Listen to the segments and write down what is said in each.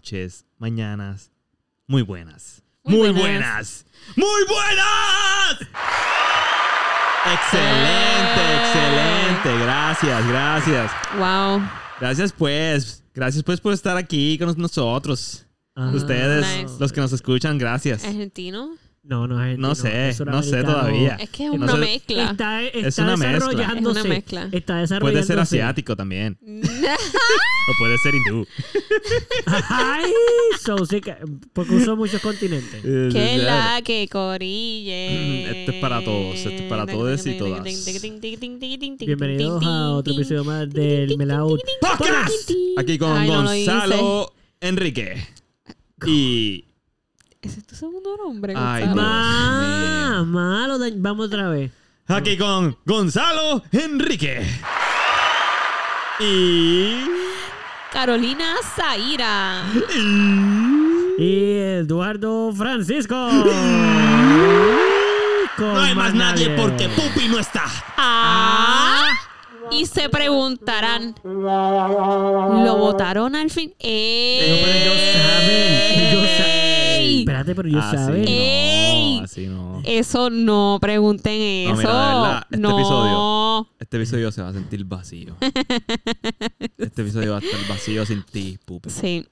noches, mañanas. Muy buenas. Muy Muy, buenas. buenas. Muy buenas. Excelente, excelente. Gracias, gracias. Wow. Gracias pues. Gracias pues por estar aquí con nosotros. Ah, Ustedes, nice. los que nos escuchan, gracias. ¿Argentino? No, no es No sé, es no sé todavía. Es que es No una sé- mezcla. Está, está Es una mezcla. desarrollándose. Es una mezcla. Está Puede desarrollándose. ser asiático también. O puede ser hindú. Ay, so, sí que, porque uso muchos continentes. que la que corille. Este es para todos, este es para todos y todas. Bienvenidos a otro episodio más del Melao Podcast. Aquí con Ay, no lo Gonzalo Enrique. Y ¿Ese es tu segundo nombre, Ay, Gonzalo? Ma, mío. malo, vamos otra vez. aquí con Gonzalo Enrique. Y Carolina Zaira. Y Eduardo Francisco. Con no hay más nadie porque. Pupi no está. Ah. Y se preguntarán, ¿lo votaron al fin? No, pero ellos saben, ellos saben. ¡Ey! Espérate, pero no, así no. Eso no, pregunten No, eso. mira, de verdad, este no. episodio- Este episodio se va a sentir vacío. Este episodio va a estar vacío sin ti, Pupi. Sí,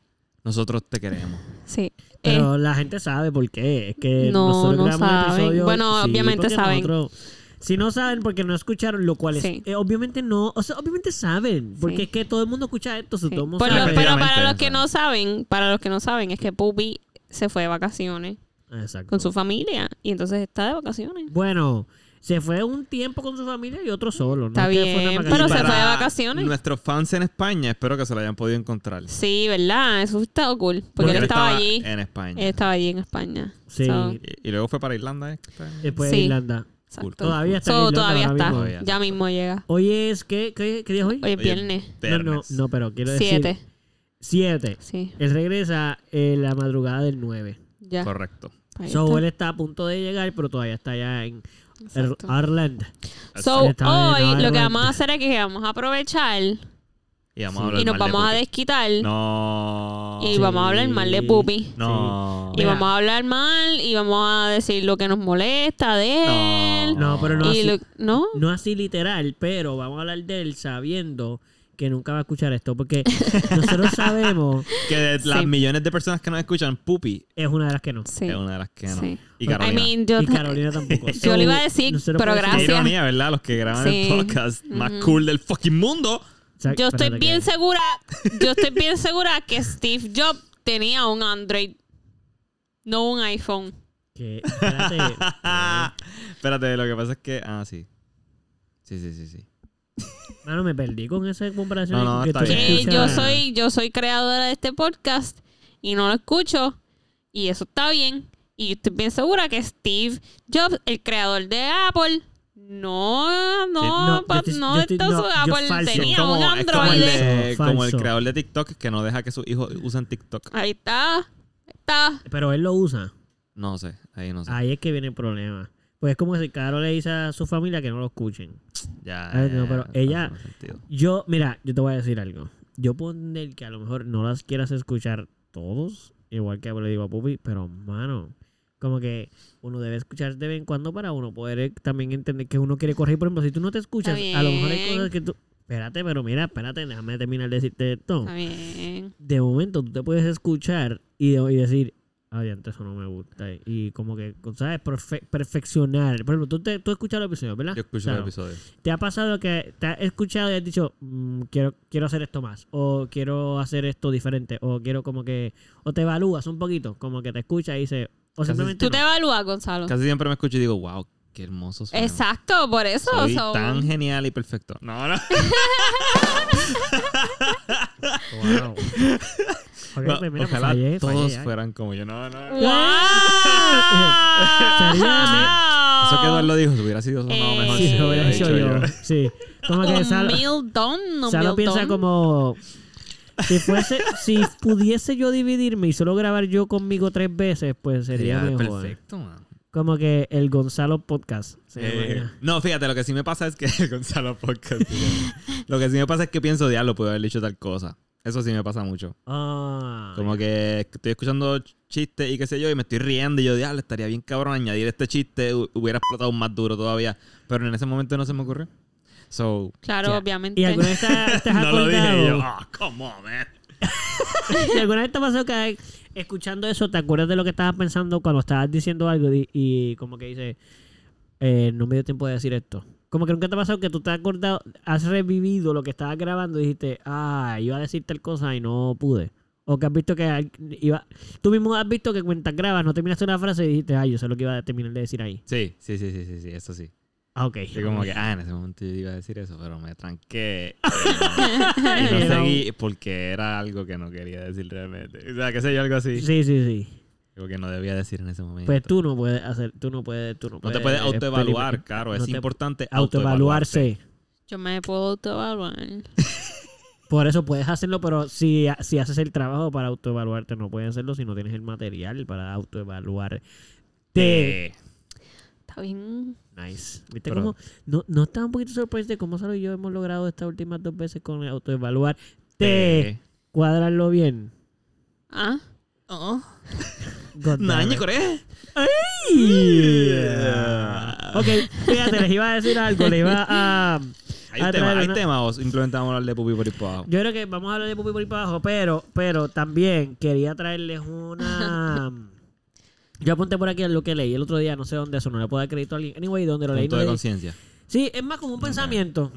Nosotros te queremos. sí. Eh, Pero la gente sabe por qué. Es que No, nosotros no un saben. episodio. Bueno, sí, obviamente saben. nosotros- si no saben porque no escucharon, lo cual es. Sí. eh, obviamente no. O sea, obviamente saben. Porque Sí. es que todo el mundo escucha esto. Pero, pero para los que no saben, para los que no saben, es que Pupi se fue de vacaciones Exacto. con su familia y entonces está de vacaciones. Bueno, se fue un tiempo con su familia y otro solo. ¿no? Está Es que fue bien, pero se fue de vacaciones. Nuestros fans en España, espero que se lo hayan podido encontrar. Sí, ¿verdad? Eso está cool. Porque, él estaba allí. en España. Él estaba allí en España. Sí. So, Y, y luego fue para Irlanda. ¿eh? Después de. Irlanda. exacto. Todavía está en So, Irlanda todavía está. mismo. Todavía. Ya mismo llega. Hoy es. ¿Qué, qué, qué día es hoy? Hoy es viernes. No, no, pero quiero decir. Siete. Siete. Sí, Él regresa en la madrugada del 9. ya. Correcto. Ahí So, está. él está a punto de llegar, pero todavía está allá en Exacto. Ireland. So, hoy lo que vamos a hacer es que vamos a aprovechar Y vamos Sí. a y nos de vamos a desquitar No. y vamos a hablar mal de. Pupi. No. Y Mira. vamos a hablar mal y vamos a decir lo que nos molesta de él. No, pero no Y así, lo- ¿no? no así literal, pero vamos a hablar de él sabiendo que nunca va a escuchar esto, porque nosotros sabemos Que de las Sí. millones de personas que nos escuchan, Pupi es una de las que no. Sí. es una de las que no. Sí. Y I Carolina. mean, yo, Y Carolina tampoco. Yo le iba a decir, nosotros pero podemos- Qué gracias. ironía, ¿verdad? Los que graban Sí. el podcast más cool del fucking mundo. Yo estoy bien segura, yo estoy bien segura que Steve Jobs tenía un Android, no un iPhone. que- espérate, Espérate, lo que pasa es que. Ah, sí. Sí, sí, sí, sí. Mano, me perdí con esa comparación. No, no, que está tú bien. Que escuchas. yo soy, yo soy creadora de este podcast y no lo escucho. Y eso está bien. Y yo estoy bien segura que Steve Jobs, el creador de Apple, no, no, No, pa- te- no, te- Apple falso. tenía como, un es como el, Android. de- como el creador de TikTok que no deja que sus hijos usen TikTok. Ahí está, ahí está. Pero él lo usa. No sé, ahí no sé. Ahí es que viene el problema. Pues es como si Caro le dice a su familia que no lo escuchen. Ya. Ay, no, ya, pero ella-. Yo, mira, yo te voy a decir algo. Yo puedo entender que a lo mejor no las quieras escuchar todos, igual que le digo a Pupi, pero mano, como que uno debe escuchar de vez en cuando para uno poder eh, también entender que uno quiere correr. Por ejemplo, si tú no te escuchas, a lo mejor hay cosas que tú. Espérate, pero mira, espérate, déjame terminar de decirte esto. Está bien. De momento tú te puedes escuchar y, y decir, ay, antes eso no me gusta. Y como que, ¿sabes? Perfe- perfeccionar. Por ejemplo, tú, te, tú escuchas los episodios, ¿verdad? Yo escucho Claro. el episodio. ¿Te ha pasado que te has escuchado y has dicho, "Mm, quiero, quiero hacer esto más? O quiero hacer esto diferente. O quiero como que. O te evalúas un poquito. Como que te escuchas y dices. O Casi- simplemente. Tú te evalúas, Gonzalo. Casi siempre me escucho y digo, wow, qué hermoso suena. Exacto, por eso. Soy so- tan genial y perfecto. No, no. Wow. No, mira, ojalá fallé, todos fallé, ay. fueran como yo. No, no. ¡Wow! Eso que Eduardo dijo, si hubiera sido sonado Eh, mejor. Sí, si lo hubiera hecho yo. yo. Sí. Como que Salo, Salo piensa como. Si fuese, si pudiese yo dividirme y solo grabar yo conmigo tres veces, pues sería Sería mejor. perfecto, man. Como que el Gonzalo Podcast. Eh, no, fíjate, lo que sí me pasa es que Gonzalo Podcast. lo que sí me pasa es que pienso, diablo, puedo haber dicho tal cosa. Eso sí me pasa mucho. Ah. Como que estoy escuchando chistes y qué sé yo, y me estoy riendo y yo, diablo, estaría bien cabrón añadir este chiste, hu- hubiera explotado más duro todavía. Pero en ese momento no se me ocurrió. So, Claro, obviamente. ¿Y alguna vez te, has- te has no lo dije yo, ah, come on, man. ¿Y alguna vez te pasó que escuchando eso te acuerdas de lo que estabas pensando cuando estabas diciendo algo y, y como que dices, eh, no me dio tiempo de decir esto? Como que nunca te ha pasado que tú te has acordado, has revivido lo que estabas grabando y dijiste, ah, iba a decir tal cosa y no pude. O que has visto que iba... Tú mismo has visto que mientras grabas no terminaste una frase y dijiste, ay, yo sé lo que iba a terminar de decir ahí. Sí, sí, sí, sí, sí, sí, eso sí. Ah, ok. Que como que, ah, en ese momento yo iba a decir eso, pero me tranqué. eh, y no seguí porque era algo que no quería decir realmente. O sea, qué sé yo, algo así. Sí, sí, sí. Algo que no debía decir en ese momento. Pues tú no puedes hacer, tú no puedes, tú no no puedes... te puedes autoevaluar, claro. No Es te- importante autoevaluarse. Autoevaluarse. Yo me puedo autoevaluar. Por eso puedes hacerlo, pero si, si haces el trabajo para autoevaluarte, no puedes hacerlo si no tienes el material para autoevaluarte. Eh, Está bien. Nice. ¿Viste Pero- cómo? No, no estaba un poquito sorprendido de cómo Salo y yo hemos logrado estas últimas dos veces con el autoevaluar. Te eh. cuadrarlo bien. Ah, God damn Naña, it. Corea. Yeah. Ok, fíjate, les iba a decir algo. Les iba a. Hay a tema, hay una- tema o simplemente vamos a hablar de pupi por ahí para abajo. Yo creo que vamos a hablar de Pupi por ahí para abajo, pero, pero también quería traerles una. Yo apunté por aquí lo que leí el otro día, no sé dónde eso, no le puedo dar crédito a alguien. Anyway, donde lo leí. Punto no de leí- conciencia. Sí, es más como un pensamiento.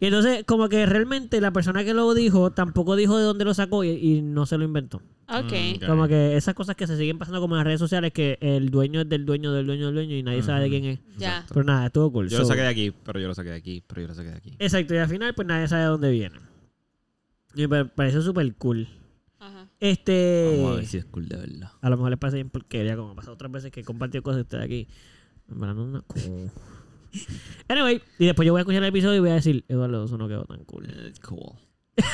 Y entonces, como que realmente la persona que lo dijo tampoco dijo de dónde lo sacó y, y no se lo inventó. ok. Mm, ok. Como que esas cosas que se siguen pasando como en las redes sociales, que el dueño es del dueño del dueño del dueño y nadie sabe de quién es. Ya. Pero nada, estuvo cool. Yo lo saqué de aquí, pero yo lo saqué de aquí, pero yo lo saqué de aquí. Exacto, y al final, pues nadie sabe de dónde viene. Y me pareció súper cool. Ajá. Este. Vamos a ver si es cool de verdad. A lo mejor les parece bien porquería, como ha pasado otras veces que he compartido cosas de ustedes aquí. No, no. Anyway, y después yo voy a escuchar el episodio y voy a decir, Eduardo, eso no quedó tan cool. Eh, Cool.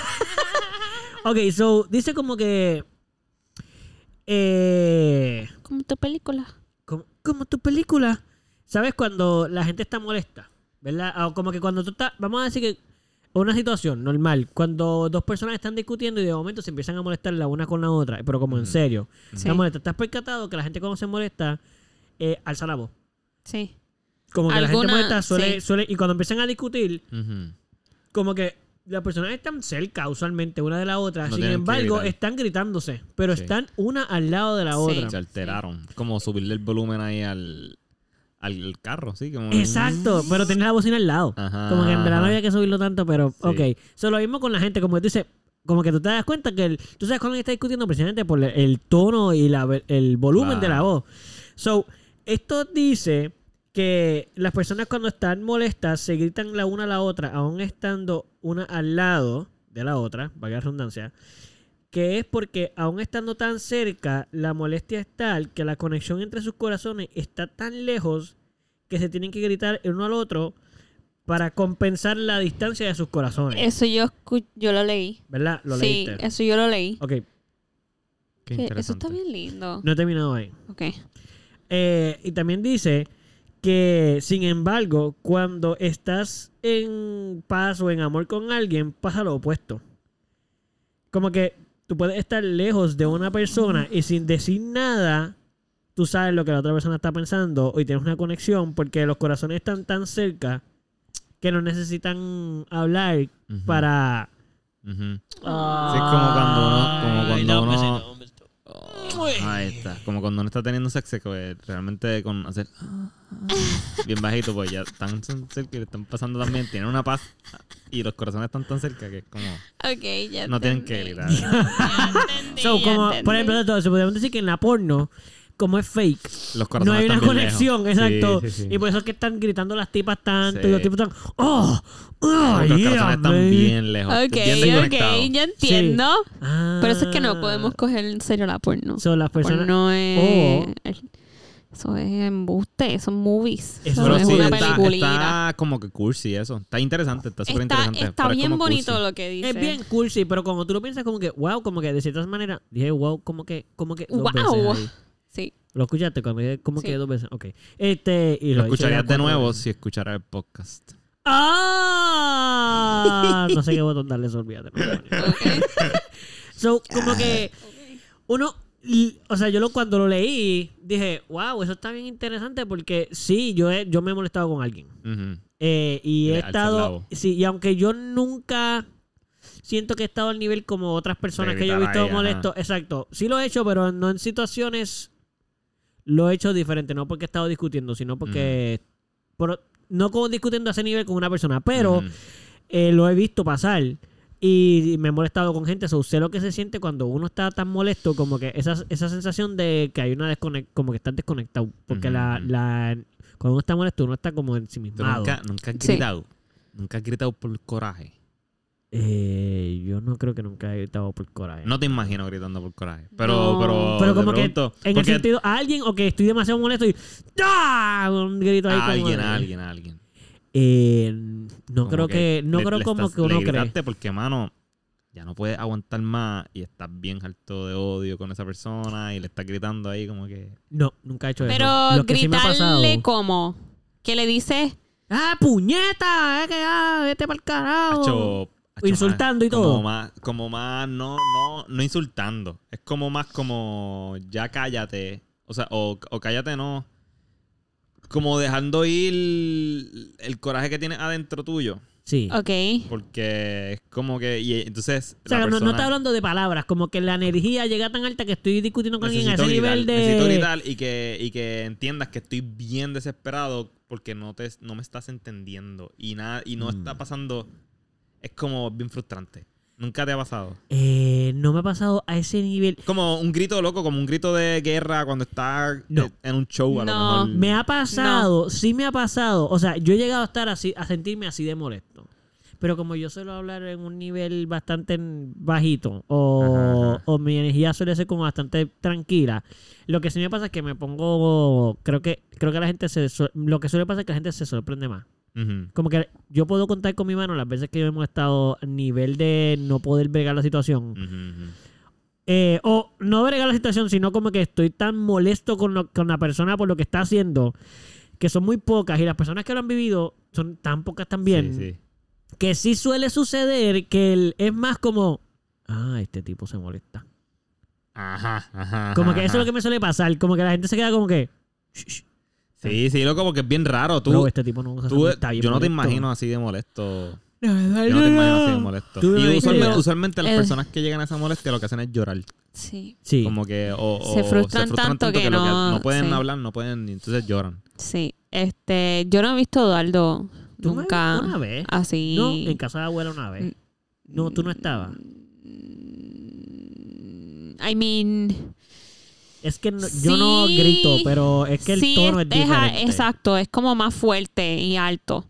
Ok, so, dice como que. Eh, Como tu película. como, como tu película. ¿Sabes cuando la gente está molesta? ¿Verdad? O como que cuando tú estás. Vamos a decir que. Una situación normal. Cuando dos personas están discutiendo y de momento se empiezan a molestar la una con la otra. Pero como en serio. Sí. Molesta. Estás percatado que la gente cuando se molesta. Eh, alza la voz. Sí. Como que la gente molesta suele, sí. suele. Y cuando empiezan a discutir, como que las personas están cerca usualmente una de la otra. No Sin embargo, gritar. están gritándose. Pero Sí. están una al lado de la Sí. otra. Se alteraron. Como subirle el volumen ahí al, al carro, sí. Como Exacto, pero tenés la bocina al lado. Ajá, como que en verdad no había que subirlo tanto, pero Sí. ok. Eso lo mismo con la gente, como que tú dices, como que tú te das cuenta que el- tú sabes cuando está discutiendo precisamente por el, el tono y la, el volumen de la voz. So, esto dice que las personas cuando están molestas se gritan la una a la otra, aún estando una al lado de la otra, la redundancia, que es porque aún estando tan cerca, la molestia es tal que la conexión entre sus corazones está tan lejos que se tienen que gritar el uno al otro para compensar la distancia de sus corazones. Eso yo, escu- yo lo leí. ¿Verdad? Lo sí, leíste. eso yo lo leí. Ok, Qué Que eso interesante. está bien lindo. no he terminado ahí. Ok. Eh, y también dice que, sin embargo, cuando estás en paz o en amor con alguien, pasa lo opuesto. Como que tú puedes estar lejos de una persona y sin decir nada, tú sabes lo que la otra persona está pensando y tienes una conexión porque los corazones están tan cerca que no necesitan hablar para... Sí, es como cuando uno- como Ay, cuando no, uno- besito, besito. Oh, ahí está. Como cuando uno está teniendo sexo, que realmente con hacer ah, bien bajito, pues ya están cerca y le están pasando también. Tienen una paz y los corazones están tan cerca que es como. Ok, ya No tienen que gritar. Ya entendí, So, ya como, entendí. por ejemplo, entonces, podemos decir que en la porno, como es fake, Los no hay una conexión, lejos. exacto. Sí, sí, sí. Y por eso es que están gritando las tipas tanto Sí. y los tipos están, ¡oh! ¡oh! Los yeah, corazones están baby". bien lejos. Ok, bien ok, ya entiendo. Ah. Por eso es que no podemos coger en serio la porno. So, las personas. Porno es... Eso es embuste, son movies. Eso Eso Pero no es sí, una está, peliculita. está como que cursi eso. Está interesante, está súper interesante. está bien bonito cursi. lo que dice. Es bien cool, sí, pero como tú lo piensas, como que, wow, como que de ciertas maneras, dije, wow, como que, como que dos Wow. veces ahí. Sí. ¿Lo escuchaste cuando dije como Sí. que dos veces? Ok. Este, y Lo lo escucharías de nuevo veces. si escucharas el podcast. ¡Ah! No sé qué botón darle, eso, olvídate. no. So, como que uno, y- o sea, yo lo, cuando lo leí, dije, wow, eso está bien interesante porque sí, yo, he- yo me he molestado con alguien. Eh, y he Le estado, sí, y aunque yo nunca siento que he estado al nivel como otras personas que yo he visto ahí, molesto, exacto, sí lo he hecho, pero no en situaciones, lo he hecho diferente, no porque he estado discutiendo, sino porque, por- no como discutiendo a ese nivel con una persona, pero eh, lo he visto pasar y me he molestado con gente. So, sé lo que se siente cuando uno está tan molesto, como que esa, esa sensación de que hay una desconexión, como que estás desconectado. Porque la, la, cuando uno está molesto, uno está como ensimismado. nunca, nunca has Sí. gritado. Nunca has gritado por coraje. Eh, yo no creo que nunca he gritado por coraje. No te imagino gritando por coraje. Pero, No. pero, Pero como que pregunto, en el sentido, a alguien o que estoy demasiado molesto y ¡Ah! Un grito ahí a como alguien, de- a alguien, a alguien. Eh, no Como creo que, no le- creo le como estás- que uno le cree. porque, mano, ya no puedes aguantar más y estás bien harto de odio con esa persona y le estás gritando ahí como que... No, nunca he hecho eso. Pero sí gritarle como que le dices ¡Ah, puñeta! ¡Eh, que ah, vete para el carajo! Insultando y como todo. Más, como más, no, no, no insultando. Es como más como, ya cállate. O sea, o, o cállate no. Como dejando ir el coraje que tienes adentro tuyo. Sí. Ok. Porque es como que, y entonces... O sea, la no, no persona- está hablando de palabras, como que la energía llega tan alta que estoy discutiendo con alguien a ese gritar, nivel de... necesito gritar y que, y que entiendas que estoy bien desesperado porque no, te, no me estás entendiendo y, nada, y no Mm. está pasando. Es como bien frustrante. Nunca te ha pasado. Eh, no me ha pasado a ese nivel. Como un grito loco, como un grito de guerra cuando estás No. eh, en un show a No. lo mejor. Me ha pasado, sí me ha pasado. O sea, yo he llegado a estar así, a sentirme así de molesto. Pero como yo suelo hablar en un nivel bastante bajito, o, Ajá, ajá. o mi energía suele ser como bastante tranquila, lo que sí me pasa es que me pongo, creo que, creo que la gente se, lo que suele pasar es que la gente se sorprende más. Como que yo puedo contar con mi mano las veces que yo hemos estado a nivel de no poder bregar la situación. Eh, o no bregar la situación, sino como que estoy tan molesto con, lo- con la persona por lo que está haciendo, que son muy pocas y las personas que lo han vivido son tan pocas también, Sí, sí. que sí suele suceder que el- es más como, ah, este tipo se molesta. Ajá, ajá. Como ajá, que eso es lo que me suele pasar, como que la gente se queda como que, "Shh, shh, Sí, sí, loco, porque es bien raro. Tú, bro, este tipo no se tú- está bien yo no te molesto". imagino así de molesto. La verdad, Yo no te imagino así de molesto. Y usualmente, usualmente las Eh. personas que llegan a esa molestia lo que hacen es llorar. Sí, Sí. Como que o, o Se frustran tanto que lo no- no pueden sí. hablar, no pueden, y entonces lloran. sí. Este, yo no he visto a Eduardo ¿Tú me- nunca Una vez. así. No, en casa de abuela una vez. No, tú no estabas. I mean, Es que no- yo no grito, pero es que el sí, tono es, diferente. exacto, es como más fuerte y alto.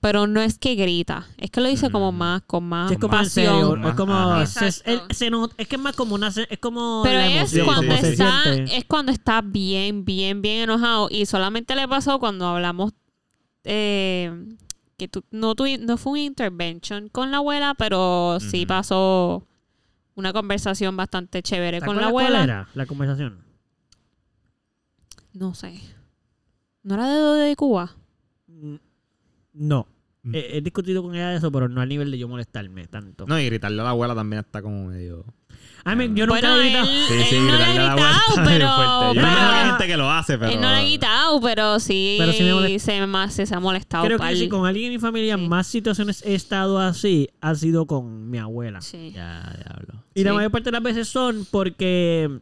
Pero no es que grita, es que lo dice como Mm. más, con más Sí, es como en pasión. serio, Más- es como se, se not- es que es más como una es como Pero es emoción, cuando está, es cuando está bien, bien, bien enojado. Y solamente le pasó cuando hablamos eh, que tú, no, tuvi- no fue una intervention con la abuela, pero sí pasó una conversación bastante chévere ¿Te con la acuerdas cuál abuela. era la conversación? No sé. ¿No era de, de Cuba? Mm, No. Mm. He, he discutido con ella de eso, pero no al nivel de yo molestarme tanto. No, y gritarle a la abuela también está como medio. I mean, yo nunca bueno, he él, gritado. Sí, él sí, no le ha gritarle a la abuela gritado, pero... Yo que hay Ah. gente que lo hace, pero. Él no le ha gritado, pero sí, Pero sí me molesta. se, más, se, se ha molestado. Creo pal. que si con alguien en mi familia Sí. más situaciones he estado así, ha sido con mi abuela. Sí, Ya, diablo. Y la Sí. mayor parte de las veces son porque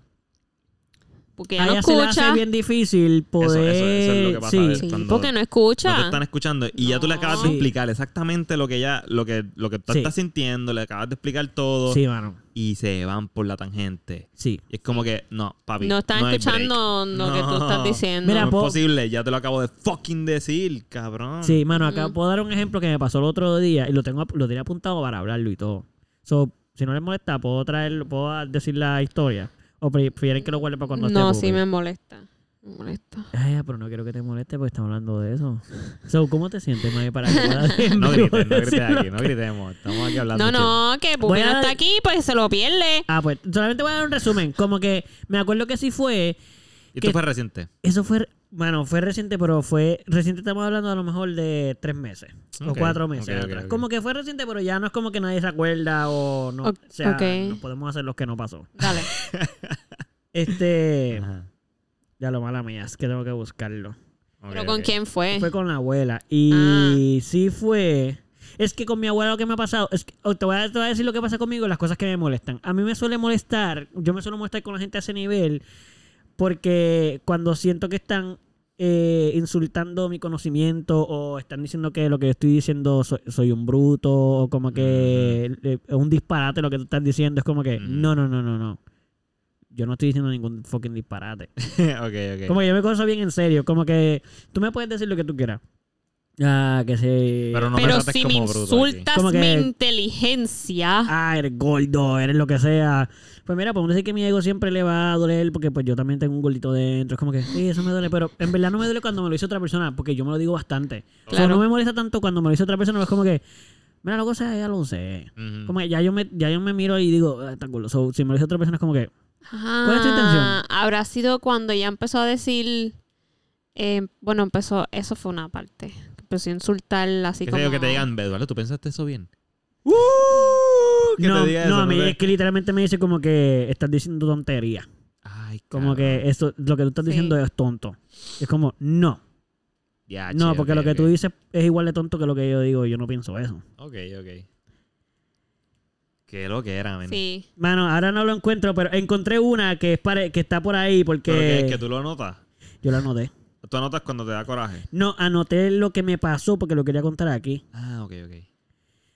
porque a ella no ella se le hace escucha. bien difícil poder... eso es lo que pasa, sí. Sí, cuando- porque no No escucha. te están escuchando y ya tú le acabas de No. explicar exactamente lo que ella, lo que, lo que tú Sí. estás sintiendo, le acabas de explicar todo Sí, mano. y se van por la tangente. Sí. Y es como que, no, papi. no están escuchando break. lo que tú estás No. diciendo. Mira, no po- es posible, ya te lo acabo de fucking decir, cabrón. Sí, mano, acá Mm. puedo dar un ejemplo que me pasó el otro día y lo tengo lo tenía apuntado para hablarlo y todo. So, si no les molesta, puedo traer, puedo decir la historia. O prefieren que lo guarde para cuando no, esté sí me molesta. Me molesta. Ay, pero no quiero que te moleste porque estamos hablando de eso. So, ¿cómo te sientes, May, para que No grites, no grites aquí, no gritemos. Estamos aquí hablando. No, no, que Pupi no está aquí, pues se lo pierde. Ah, pues solamente voy a dar un resumen. Como que me acuerdo que sí fue. ¿Y esto fue reciente? Eso fue. Bueno, fue reciente, pero fue. Reciente estamos hablando a lo mejor de tres meses o cuatro meses atrás. Como que fue reciente, pero ya no es como que nadie se acuerda o no. O- o sea, ok. no podemos hacer los que no pasó. Dale. Este. Ajá. Ya lo mala mía, es que tengo que buscarlo. ¿Pero con quién fue? Fue con la abuela. Y sí fue. Es que con mi abuela lo que me ha pasado. Es que, oh, te, voy a, te voy a decir lo que pasa conmigo, las cosas que me molestan. A mí me suele molestar. Yo me suelo molestar con la gente a ese nivel. Porque cuando siento que están eh, insultando mi conocimiento o están diciendo que lo que yo estoy diciendo soy, soy un bruto o como que eh, es un disparate lo que tú estás diciendo, es como que no, no, no, no, no. Yo no estoy diciendo ningún fucking disparate. ok, ok. Como que yo me cojo bien en serio. Como que tú me puedes decir lo que tú quieras. Ah, que se. Pero no Pero si me insultas que- mi inteligencia. Ah, eres gordo, eres lo que sea. Pues mira, podemos decir que mi ego siempre le va a doler porque pues yo también tengo un gordito dentro. Es como que, sí, eso me duele. Pero en verdad no me duele cuando me lo dice otra persona porque yo me lo digo bastante. O sea, Claro. no me molesta tanto cuando me lo dice otra persona. Es como que, mira, lo que sea, ya lo sé. Como que ya yo me, ya yo me miro y digo, ah, está gordo. So, si me lo dice otra persona es como que, ¿Cuál es tu intención? Habrá sido cuando ya empezó a decir. eh, bueno, empezó. Eso fue una parte. Empezó a insultar así ¿Qué sé como. que te digan, Eduardo, ¿tú pensaste eso bien? que no, te diga no, eso, a mí no te- es que literalmente me dice como que estás diciendo tontería. Ay, Como cabrón. que esto, lo que tú estás Sí. diciendo es tonto. Es como, no. Ya, No, che, porque lo que tú dices es igual de tonto que lo que yo digo. y Yo no pienso eso. Ok, ok. Qué lo que era, men. Sí. Mano, ahora no lo encuentro, pero encontré una que es pare- que está por ahí porque Pero que, que tú lo notas. yo la anoté. Tú anotas cuando te da coraje. No, anoté lo que me pasó porque lo quería contar aquí. Ah, ok, ok.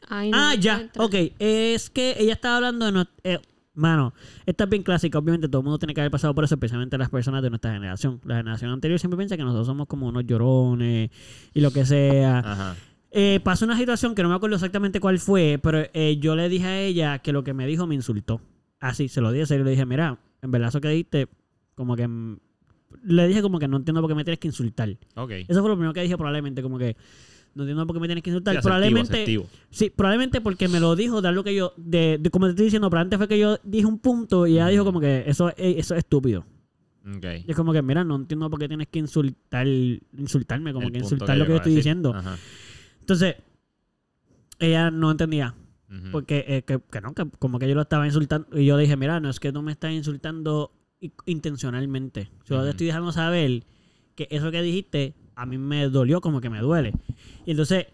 Ay, no ah, ya. Ok, es que ella estaba hablando de... no- eh, mano, esta es bien clásica. Obviamente todo el mundo tiene que haber pasado por eso, especialmente las personas de nuestra generación. La generación anterior siempre piensa que nosotros somos como unos llorones y lo que sea. Ajá. Eh, pasó una situación que no me acuerdo exactamente cuál fue, pero eh, yo le dije a ella que lo que me dijo me insultó. Así, se lo dije, se le dije, mira, en verdad eso que dijiste, como que... Le dije como que no entiendo por qué me tienes que insultar. Eso fue lo primero que dije probablemente, como que no entiendo por qué me tienes que insultar. Sí, probablemente... Sí, probablemente porque me lo dijo de algo que yo... De, de- como te estoy diciendo, pero antes fue que yo dije un punto y ella dijo como que eso, es- eso es estúpido. Y es como que, mira, no entiendo por qué tienes que insultar, insultarme, como El que insultar lo que yo estoy decir. diciendo. Ajá. Entonces, ella no entendía. Porque eh, que, que no, que como que yo lo estaba insultando. Y yo dije, mira, no es que tú me estás insultando intencionalmente. Yo te estoy dejando saber que eso que dijiste a mí me dolió como que me duele. Y entonces,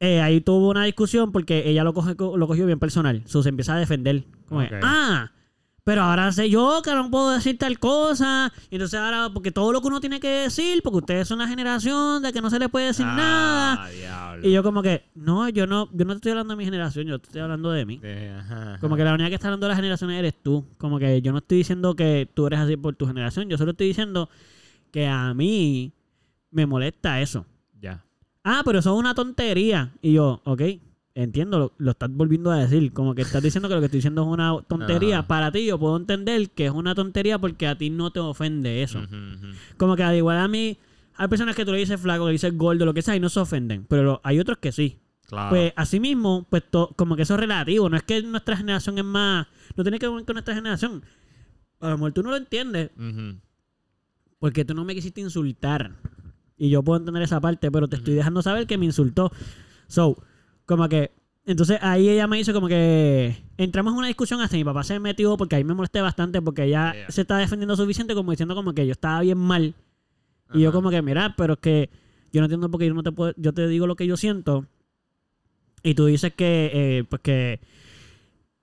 eh, ahí tuvo una discusión porque ella lo, coge, lo cogió bien personal. So, se empieza a defender. Como que, Ok. ah, pero ahora sé yo que no puedo decir tal cosa. Y entonces ahora, porque todo lo que uno tiene que decir, porque ustedes son una generación de que no se les puede decir nada. Ah, diablo. Y yo como que, no, yo no, yo no te estoy hablando de mi generación, yo te estoy hablando de mí. Ajá, Como que la única que está hablando de las generaciones eres tú. Como que yo no estoy diciendo que tú eres así por tu generación, yo solo estoy diciendo que a mí me molesta eso. Ya. Ah, pero eso es una tontería. Y yo, ok, entiendo, lo, lo estás volviendo a decir. Como que estás diciendo que lo que estoy diciendo es una tontería. Ajá. Para ti yo puedo entender que es una tontería porque a ti no te ofende eso. Como que al igual a mí, hay personas que tú le dices flaco, le dices gordo, lo que sea, y no se ofenden. Pero lo- hay otros que sí. Claro. Pues así mismo, pues to- como que eso es relativo. No es que nuestra generación es más. No tiene que ver con nuestra generación. A lo mejor tú no lo entiendes porque tú no me quisiste insultar. Y yo puedo entender esa parte, pero te estoy dejando saber que me insultó. So, como que. Entonces ahí ella me hizo como que. Entramos en una discusión hasta mi papá se metió porque ahí me molesté bastante porque ella Yeah. se está defendiendo suficiente como diciendo como que yo estaba bien mal. Y yo como que, mira, pero es que yo no entiendo por qué yo no te puedo, yo te digo lo que yo siento y tú dices que, eh, pues que,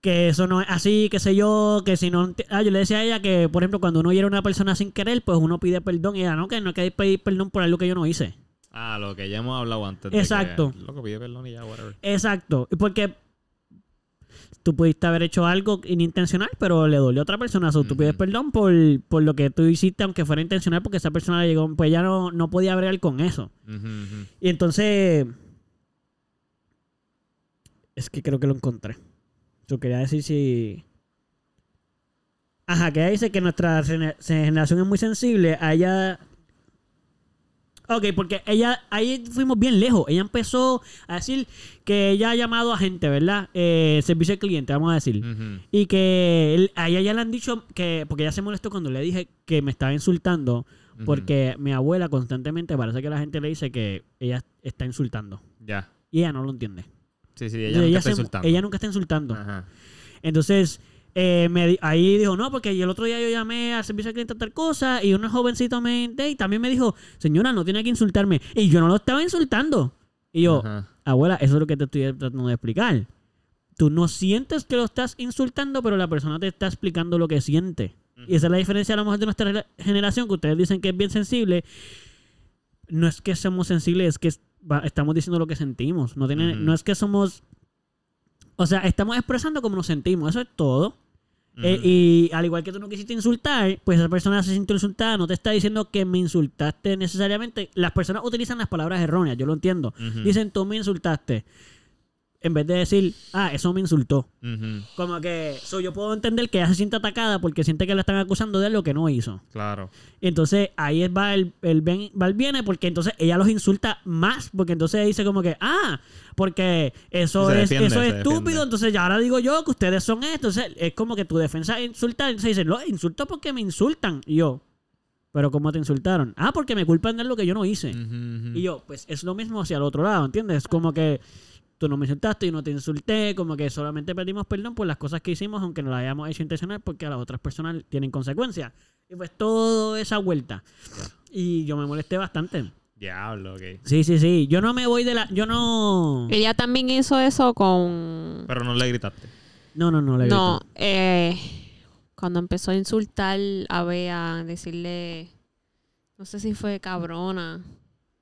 que eso no es así, qué sé yo, que si no... Ah, yo le decía a ella que, por ejemplo, cuando uno hiere a una persona sin querer, pues uno pide perdón y ella, no, que no hay que pedir perdón por algo que yo no hice. Ah, lo que ya hemos hablado antes. de Exacto. que, loco, pide perdón y ya, whatever. Exacto, y porque tú pudiste haber hecho algo inintencional, pero le dolió a otra persona, so, tú Ujú. pides perdón por, por lo que tú hiciste, aunque fuera intencional, porque esa persona le llegó, pues ya no, no podía bregar con eso. Y entonces. Es que creo que lo encontré. Yo quería decir si. Ajá, que ella dice que nuestra gene- generación es muy sensible. A ella. Ok, porque ella. Ahí fuimos bien lejos. Ella empezó a decir que ella ha llamado a gente, ¿verdad? Eh, servicio al cliente, vamos a decir. Y que él- a ella ya le han dicho que, porque ella se molestó cuando le dije que me estaba insultando. Porque mi abuela constantemente parece que la gente le dice que ella está insultando. Ya. Y ella no lo entiende. Sí, sí, ella Entonces, nunca está se- insultando. ella nunca está insultando. Ajá. Entonces, eh, me ahí dijo, no, porque el otro día yo llamé al servicio de cliente tal cosa y una jovencito me... Y también me dijo, señora, no tiene que insultarme. Y yo no lo estaba insultando. Y yo, Ajá. abuela, eso es lo que te estoy tratando de explicar. Tú no sientes que lo estás insultando, pero la persona te está explicando lo que siente. Y esa es la diferencia a lo mejor de nuestra generación, que ustedes dicen que es bien sensible. No es que somos sensibles, es que estamos diciendo lo que sentimos. No, tiene, no es que somos... O sea, estamos expresando cómo nos sentimos. Eso es todo. Eh, y al igual que tú no quisiste insultar, pues esa persona se sintió insultada, no te está diciendo que me insultaste necesariamente. Las personas utilizan las palabras erróneas, yo lo entiendo. Dicen, tú me insultaste. En vez de decir, ah, eso me insultó. Como que, so, yo puedo entender que ella se siente atacada porque siente que la están acusando de algo que no hizo. Claro. Y entonces ahí va el, el, ven- va el viene porque entonces ella los insulta más. Porque entonces dice como que, ah, porque eso es, defiende, eso es estúpido. Entonces ya ahora digo yo que ustedes son esto. Entonces es como que tu defensa es insultar. Entonces dicen, no, insulto porque me insultan. Y yo, pero ¿cómo te insultaron? Ah, porque me culpan de lo que yo no hice. Y yo, pues es lo mismo hacia el otro lado, ¿entiendes? Como que tú no me insultaste y no te insulté, como que solamente pedimos perdón por las cosas que hicimos, aunque no las hayamos hecho intencional, porque a las otras personas tienen consecuencias. Y pues toda esa vuelta. Y yo me molesté bastante. Diablo, ok. Sí, sí, sí. Yo no me voy de la. Yo no. Ella también hizo eso con... Pero no le gritaste. No, no, no le No, grito. eh, cuando empezó a insultar a Bea, decirle, no sé si fue cabrona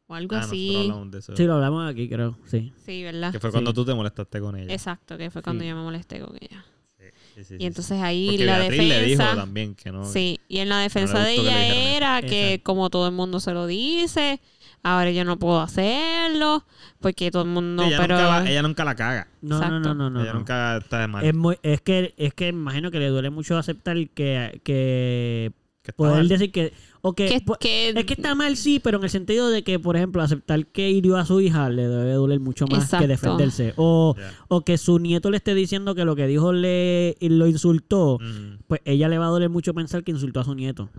o algo Ah, así. hablamos de eso. Sí, lo hablamos aquí, creo. Sí. Sí, ¿verdad? Que fue Sí. cuando tú te molestaste con ella. Exacto, que fue cuando Sí. yo me molesté con ella. Sí, sí, sí, Y sí. entonces ahí Porque la Beatriz le dijo defensa... también que no. Sí, y en la defensa de ella era que Exacto. como todo el mundo se lo dice, ahora yo no puedo hacerlo, porque todo el mundo... Sí, ella, pero nunca va- ella nunca la caga. No, no, no, no, no. ella no. nunca está de mal. Es, muy, es que es que imagino que le duele mucho aceptar que, que que poder mal. decir que o que, que, pu- que- es que está mal sí pero en el sentido de que por ejemplo aceptar que hirió a su hija le debe doler mucho más Exacto. que defenderse. O, o que su nieto le esté diciendo que lo que dijo le lo insultó pues ella le va a doler mucho pensar que insultó a su nieto.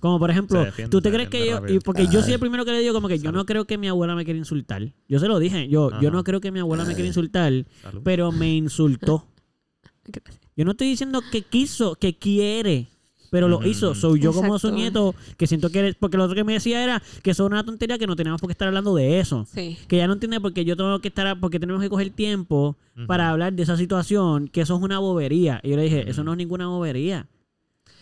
Como por ejemplo defiende, tú te crees que yo y porque yo soy el primero que le digo como que yo no creo que mi abuela me quiera insultar. Yo se lo dije yo yo no creo que mi abuela me quiera insultar Salud. pero me insultó. Yo no estoy diciendo que quiso, que quiere, pero lo hizo. ujú. So, yo como su nieto, que siento que... eres- Porque lo otro que me decía era que eso es una tontería, que no teníamos por qué estar hablando de eso. Sí. Que ya no entiende porque yo tengo que estar... Porque tenemos que coger tiempo para hablar de esa situación, que eso es una bobería. Y yo le dije, eso no es ninguna bobería.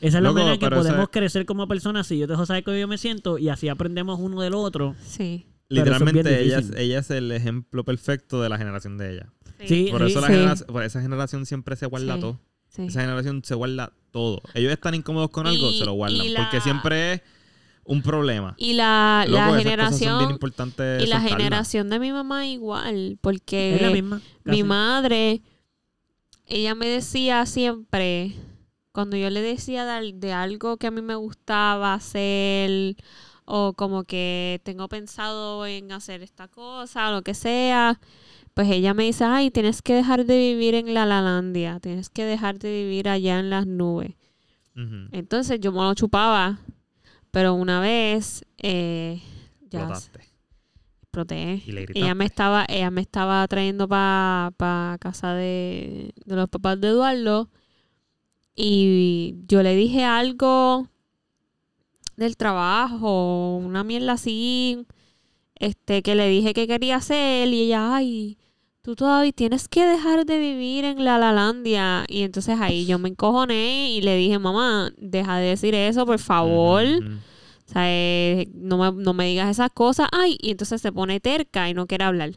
Esa es la Loco, manera en que esa- podemos crecer como personas. Si yo te dejo saber cómo yo me siento y así aprendemos uno del otro. Sí. Literalmente ella es, difícil. ella es el ejemplo perfecto de la generación de ella. Sí, Por eso la Sí. generación, por esa generación siempre se guarda Sí. todo. Sí. Esa generación se guarda todo. Ellos están incómodos con algo, Y- se lo guardan. la- Porque siempre es un problema. Y la, Loco, la generación... Y la generación de mi mamá igual, porque... es la misma. Mi madre, ella me decía siempre, cuando yo le decía de algo que a mí me gustaba hacer, o como que tengo pensado en hacer esta cosa, o lo que sea, pues ella me dice, ay, tienes que dejar de vivir en la Lalandia, tienes que dejar de vivir allá en las nubes. Entonces yo me lo chupaba, pero una vez, eh, ya exploté. Y le. Ella me estaba, ella me estaba trayendo para casa de, de los papás de Eduardo. Y yo le dije algo del trabajo, una mierda así, este, que le dije que quería hacer, y ella, ay, tú todavía tienes que dejar de vivir en la Lalandia. Y entonces ahí yo me encojoné y le dije, mamá, deja de decir eso, por favor. O sea, eh, no, me, no me digas esas cosas. Ay, y entonces se pone terca y no quiere hablar.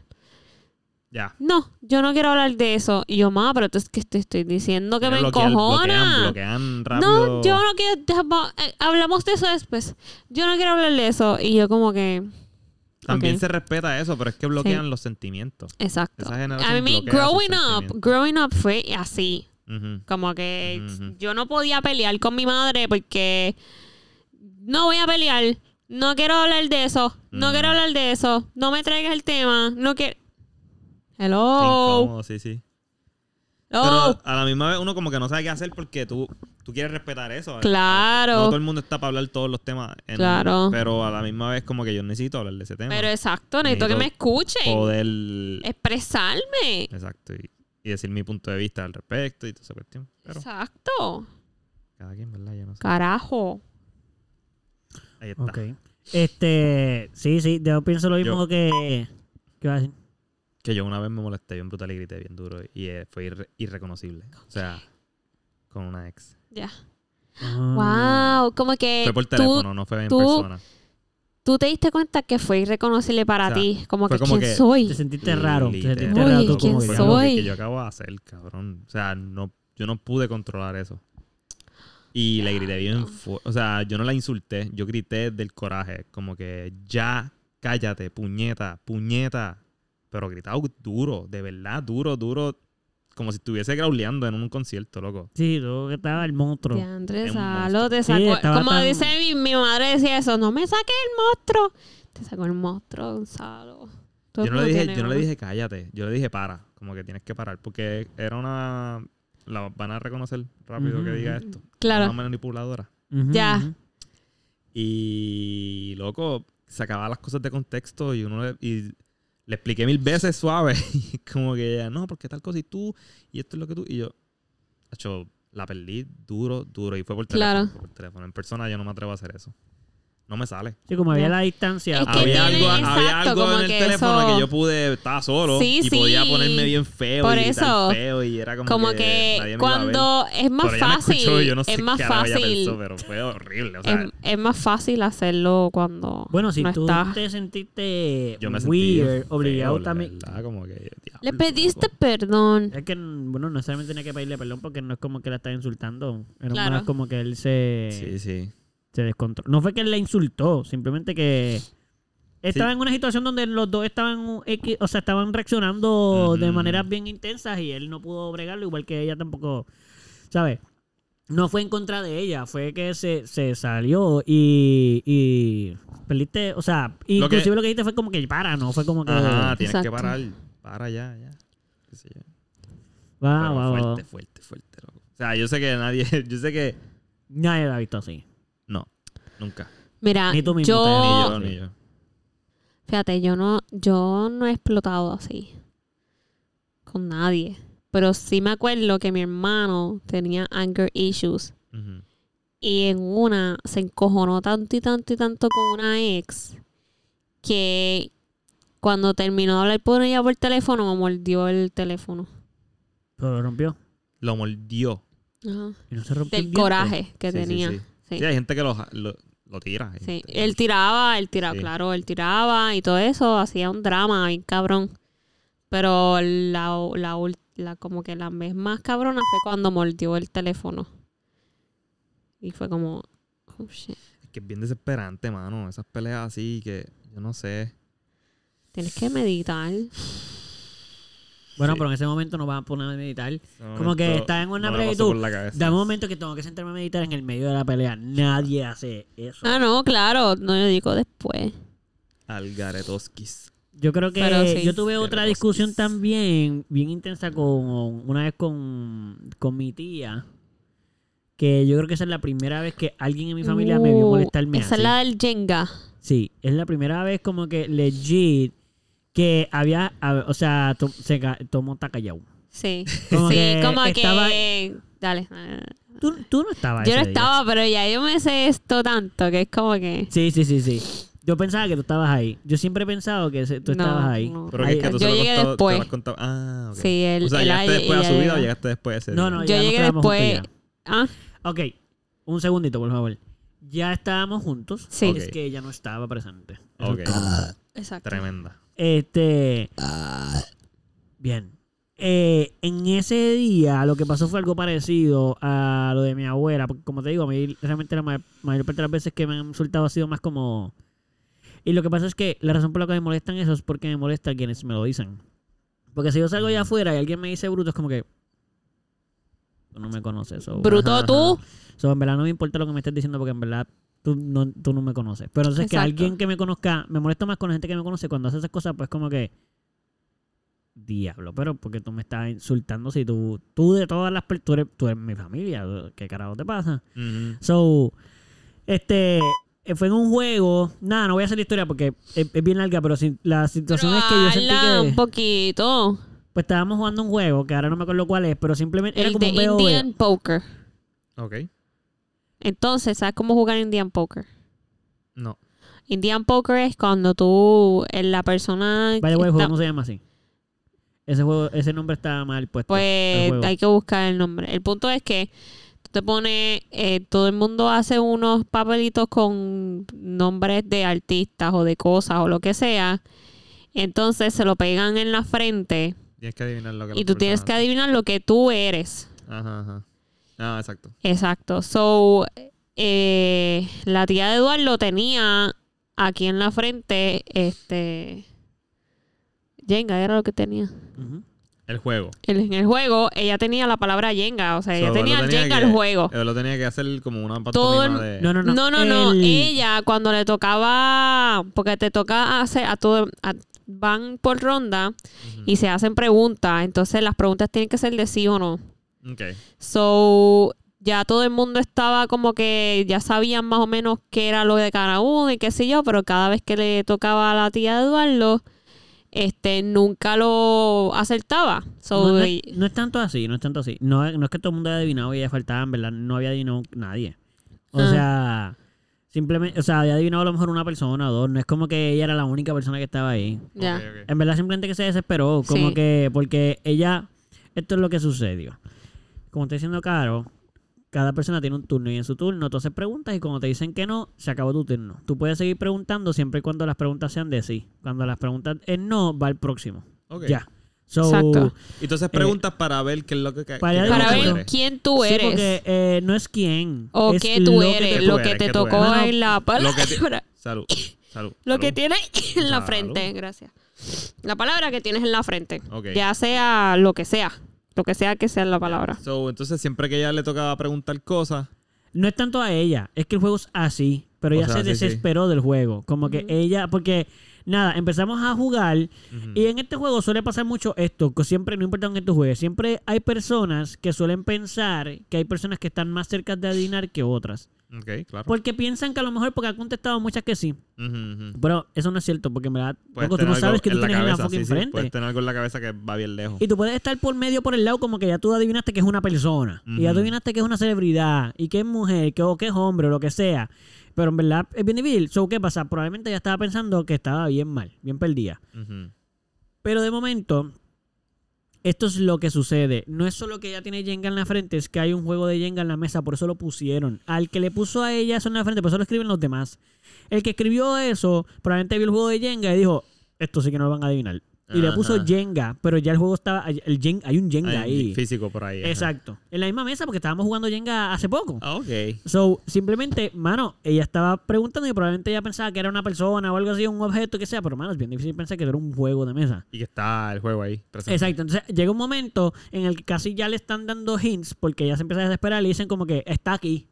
Ya. No, yo no quiero hablar de eso. Y yo, ma, pero es que te estoy diciendo que me bloquean- encojona. Bloquean, bloquean rápido. no, yo no quiero. eh, hablamos de eso después. Yo no quiero hablar de eso. Y yo, como que. También se respeta eso, pero es que bloquean los sentimientos. Exacto. A mí, growing up, growing up fue así. Como que yo no podía pelear con mi madre porque no voy a pelear. No quiero hablar de eso. No quiero hablar de eso. No me traigas el tema. No quiero. Hello. sí, sí. Pero a la misma vez uno como que no sabe qué hacer porque tú tú quieres respetar eso. Claro. No todo el mundo está para hablar todos los temas. en- Claro. Pero a la misma vez, como que yo necesito hablar de ese tema. Pero exacto, necesito que me escuchen. poder. Expresarme. Exacto. Y, y decir mi punto de vista al respecto y toda esa cuestión. Pero Exacto. cada quien, ¿verdad? Yo no sé. Carajo. Ahí está. Ok. Este, sí, sí, yo pienso lo mismo Yo- que... ¿Qué vas a decir? Que yo una vez me molesté bien brutal y grité bien duro. Y eh, fue irre- irreconocible. O sea, con una ex. Ya. Ah. Wow. Como que Fue por tú, teléfono, no fue en tú- persona. tú te diste cuenta que fue irreconocible para O sea, ti. Como que, como ¿quién que- soy? Te sentiste raro. Te sentiste Uy, raro. tú ¿quién como soy? que, que yo acabo de hacer, cabrón. O sea, no, yo no pude controlar eso. Y le grité bien fuerte. O sea, yo no la insulté, yo grité del coraje. Como que ya, cállate, puñeta, puñeta. Pero gritado duro, de verdad, duro, duro. Como si estuviese grauleando en un concierto, loco. Sí, tú que estaba el monstruo. Es un Salo, te Sí, sacó. estaba como tan- dice mi, mi madre decía eso, no me saques el monstruo. Te sacó el monstruo, Gonzalo. Todo Yo no, le dije, yo no le dije cállate, yo le dije para. Como que tienes que parar. Porque era una. La van a reconocer rápido que diga esto. Claro. Una manipuladora. Ujú, Ya. Y loco, sacaba las cosas de contexto y uno le, y le expliqué mil veces suave. Y como que ella, no, porque tal cosa y tú, y esto es lo que tú. Y yo, hecho, la perdí duro, duro. Y fue por teléfono. Claro. fue por teléfono. En persona yo no me atrevo a hacer eso. No me sale. Sí, como había la distancia. Es que había tiene- algo, había exacto, algo como en el que teléfono eso- que yo pude, estaba solo Sí, y podía sí. ponerme bien feo Por y eso, feo y era como, Como que, que, nadie me cuando es más Pero fácil, escuchó yo no sé es más qué fácil, pensó, pero fue horrible. O sea, es, es más fácil hacerlo cuando Bueno, si no tú estás. te sentiste yo me weird, obligado también. como que, diablo, Le pediste perdón. Es que, bueno, no necesariamente tenía que pedirle perdón porque no es como que la estaba insultando. Era Claro. más como que él se, Sí, sí. Se descontroló. No fue que él la insultó, simplemente que estaba Sí. en una situación donde los dos estaban, o sea, estaban reaccionando de maneras bien intensas y él no pudo bregarlo, igual que ella tampoco, ¿sabes? No fue en contra de ella, fue que se, se salió y, y perdiste, o sea, Lo que- inclusive lo que dijiste fue como que para, no fue como que... Ajá, tienes que parar. Para ya, ya. Qué sé yo. Wow, Pero wow, wow. fuerte, fuerte, fuerte, loco. O sea, yo sé que nadie, yo sé que Nadie la ha visto así. Nunca. Mira, Ni tú mismo yo, te- Ni yo, sí. ni yo. fíjate, yo no, yo no he explotado así con nadie. Pero sí me acuerdo que mi hermano tenía anger issues. Y en una se encojonó tanto y tanto y tanto con una ex que cuando terminó de hablar por ella por teléfono me mordió el teléfono. Pero lo rompió. Lo mordió. Ajá. Y no se rompió el Del diente. coraje que Sí, sí, tenía. sí. Sí. Sí, hay gente que lo, lo, lo tira. Sí, él tiraba, él tiraba, Sí. claro, él tiraba y todo eso, hacía un drama bien cabrón. Pero la, la, la- como que la vez más cabrona fue cuando mordió el teléfono. Y fue como, oh shit, Es que es bien desesperante, mano. Esas peleas así que yo no sé. tienes que meditar. Bueno, Sí. pero en ese momento no vas a poner a meditar. Como que momento está en una no me pasó plenitud. por la cabeza. Dame un momento que tengo que sentarme a meditar en el medio de la pelea. Nadie hace eso. Ah, no, claro, no lo digo después. Algaretoskis. Yo creo que Pero sí. yo tuve otra discusión también bien intensa con una vez con, con mi tía. Que yo creo que esa es la primera vez que alguien en mi familia me vio Uh, molestarme Esa así. es la del Jenga. Sí, es la primera vez como que legit que había, a- o sea, to- se tomó callado. Sí. Como sí, que como estaba- que. Dale. Tú, tú no estabas. Yo no día. estaba, pero ya yo me sé esto tanto que es como que. Sí, sí, sí, sí. Yo pensaba que tú estabas ahí. Yo siempre he pensado que tú No, estabas ahí. no. Pero Ahí- que es que tú Yo llegué contado- después. contado- Ah, ok. Sí, él. o sea, él- ¿llegaste después a su vida o llegaste después a ese No, día? no, Yo ya nos llegué quedamos después. juntos Ah. Ok, un segundito, por favor. Ya estábamos juntos. Sí. Es Ok. que ella no estaba presente. Ok. exacto. Tremenda. Este. Bien. Eh, en ese día lo que pasó fue algo parecido a lo de mi abuela. Porque como te digo, a mí realmente la ma- mayor parte de las veces que me han insultado ha sido más como... Y lo que pasa es que la razón por la que me molestan eso es porque me molesta quienes me lo dicen. Porque si yo salgo allá afuera y alguien me dice bruto, es como que... Tú no me conoces. so- Bruto Ajá, tú. So, en verdad no me importa lo que me estés diciendo porque en verdad tú no, tú no me conoces. Pero entonces que Exacto. alguien que me conozca, me molesta más con la gente que me conoce cuando hace esas cosas, pues como que... diablo, pero porque tú me estás insultando si tú, tú de todas las tú eres, tú eres mi familia, ¿qué carajo te pasa? So, este, eh, fue en un juego, nada, no voy a hacer la historia porque es, es bien larga, pero si- la situación Pero es que yo sentí habla un que, poquito. pues estábamos jugando un juego, que ahora no me acuerdo cuál es, pero simplemente era El como de un. Indian Poker. Ok. Entonces, ¿sabes cómo jugar Indian Poker? No. Indian Poker es cuando tú, eh, la persona... Vaya, güey, el está- juego no se llama así. Ese juego, ese nombre está mal puesto. Pues hay que buscar el nombre. El punto es que tú te pones, eh, todo el mundo hace unos papelitos con nombres de artistas o de cosas o lo que sea. Entonces se lo pegan en la frente Tienes que adivinar lo que y tú tienes que adivinar lo que tú eres. Ajá, ajá. Ah, exacto. Exacto. So, eh, la tía de Eduardo tenía aquí en la frente, este... Jenga era lo que tenía. El juego. En en el juego, ella tenía la palabra Jenga. O sea, ella So, tenía el Jenga que- al juego. Lo tenía que hacer como una Todo pantomima el- de... No, no, no. No, no, no. El- Ella, cuando le tocaba, porque te toca hacer a todo, a- van por ronda y se hacen preguntas. Entonces las preguntas tienen que ser de sí o no. Ok. So, ya todo el mundo estaba como que ya sabían más o menos qué era lo de cada uno y qué sé yo, pero cada vez que le tocaba a la tía de Eduardo, este, nunca lo acertaba. So, no, es, no es tanto así, no es tanto así. No, no es que todo el mundo haya adivinado y ella faltaba, en verdad, no había adivinado nadie. O Ah. sea, simplemente, o sea, había adivinado a lo mejor una persona o dos. No es como que ella era la única persona que estaba ahí. ok. En verdad, simplemente que se desesperó. Como Sí. que, porque ella, esto es lo que sucedió. Como está diciendo Caro, cada persona tiene un turno y en su turno tú haces preguntas y cuando te dicen que no, se acabó tu turno. Tú puedes seguir preguntando siempre y cuando las preguntas sean de sí. Cuando las preguntas es no, va al próximo. Ok. Ya. So, Exacto. Y entonces preguntas para ver qué es lo que... qué- para ver eres. quién tú Sí, eres. porque eh, no es quién. o es qué tú lo que eres, te- lo que te tocó en la que palabra. Salud. Salud. Lo que tienes en la Salud. frente, gracias. La palabra que tienes en la frente. Ya sea lo que sea. Lo que sea que sea la palabra. So, entonces siempre que ella le tocaba preguntar cosas... No es tanto a ella, es que el juego es así. Pero O ella sea, se sí, sí. desesperó del juego. Como que ella, porque nada, empezamos a jugar y en este juego suele pasar mucho esto, que siempre, no importa en qué tú juegues, siempre hay personas que suelen pensar que hay personas que están más cerca de adivinar que otras. Claro. Porque piensan que a lo mejor porque ha contestado muchas que sí. Pero eso no es cierto, porque en verdad, loco, tú no sabes que tú tienes en la cabeza, fucking sí, sí, frente. Puedes tener algo en la cabeza que va bien lejos. Y tú puedes estar por medio, por el lado, como que ya tú adivinaste que es una persona. Y ya adivinaste que es una celebridad. Y que es mujer, que, o que es hombre, o lo que sea. Pero en verdad es bien difícil. So, ¿qué pasa? Probablemente ya estaba pensando que estaba bien mal, bien perdida. Pero de momento, esto es lo que sucede. No es solo que ella tiene Jenga en la frente, es que hay un juego de Jenga en la mesa, por eso lo pusieron. Al que le puso a ella eso en la frente, por eso lo escriben los demás. El que escribió eso, probablemente vio el juego de Jenga y dijo, esto sí que no lo van a adivinar. Y le puso. Jenga, pero ya el juego estaba, el Jen- hay un Jenga Hay un ahí. físico por ahí. ajá. Exacto. En la misma mesa porque estábamos jugando Jenga hace poco. Ah, ok. So, simplemente, mano, ella estaba preguntando y probablemente ella pensaba que era una persona o algo así, un objeto, que sea, pero, mano, es bien difícil pensar que era un juego de mesa. Y que está el juego ahí. presente. Exacto, entonces llega un momento en el que casi ya le están dando hints porque ella se empieza a desesperar y le dicen como que está aquí.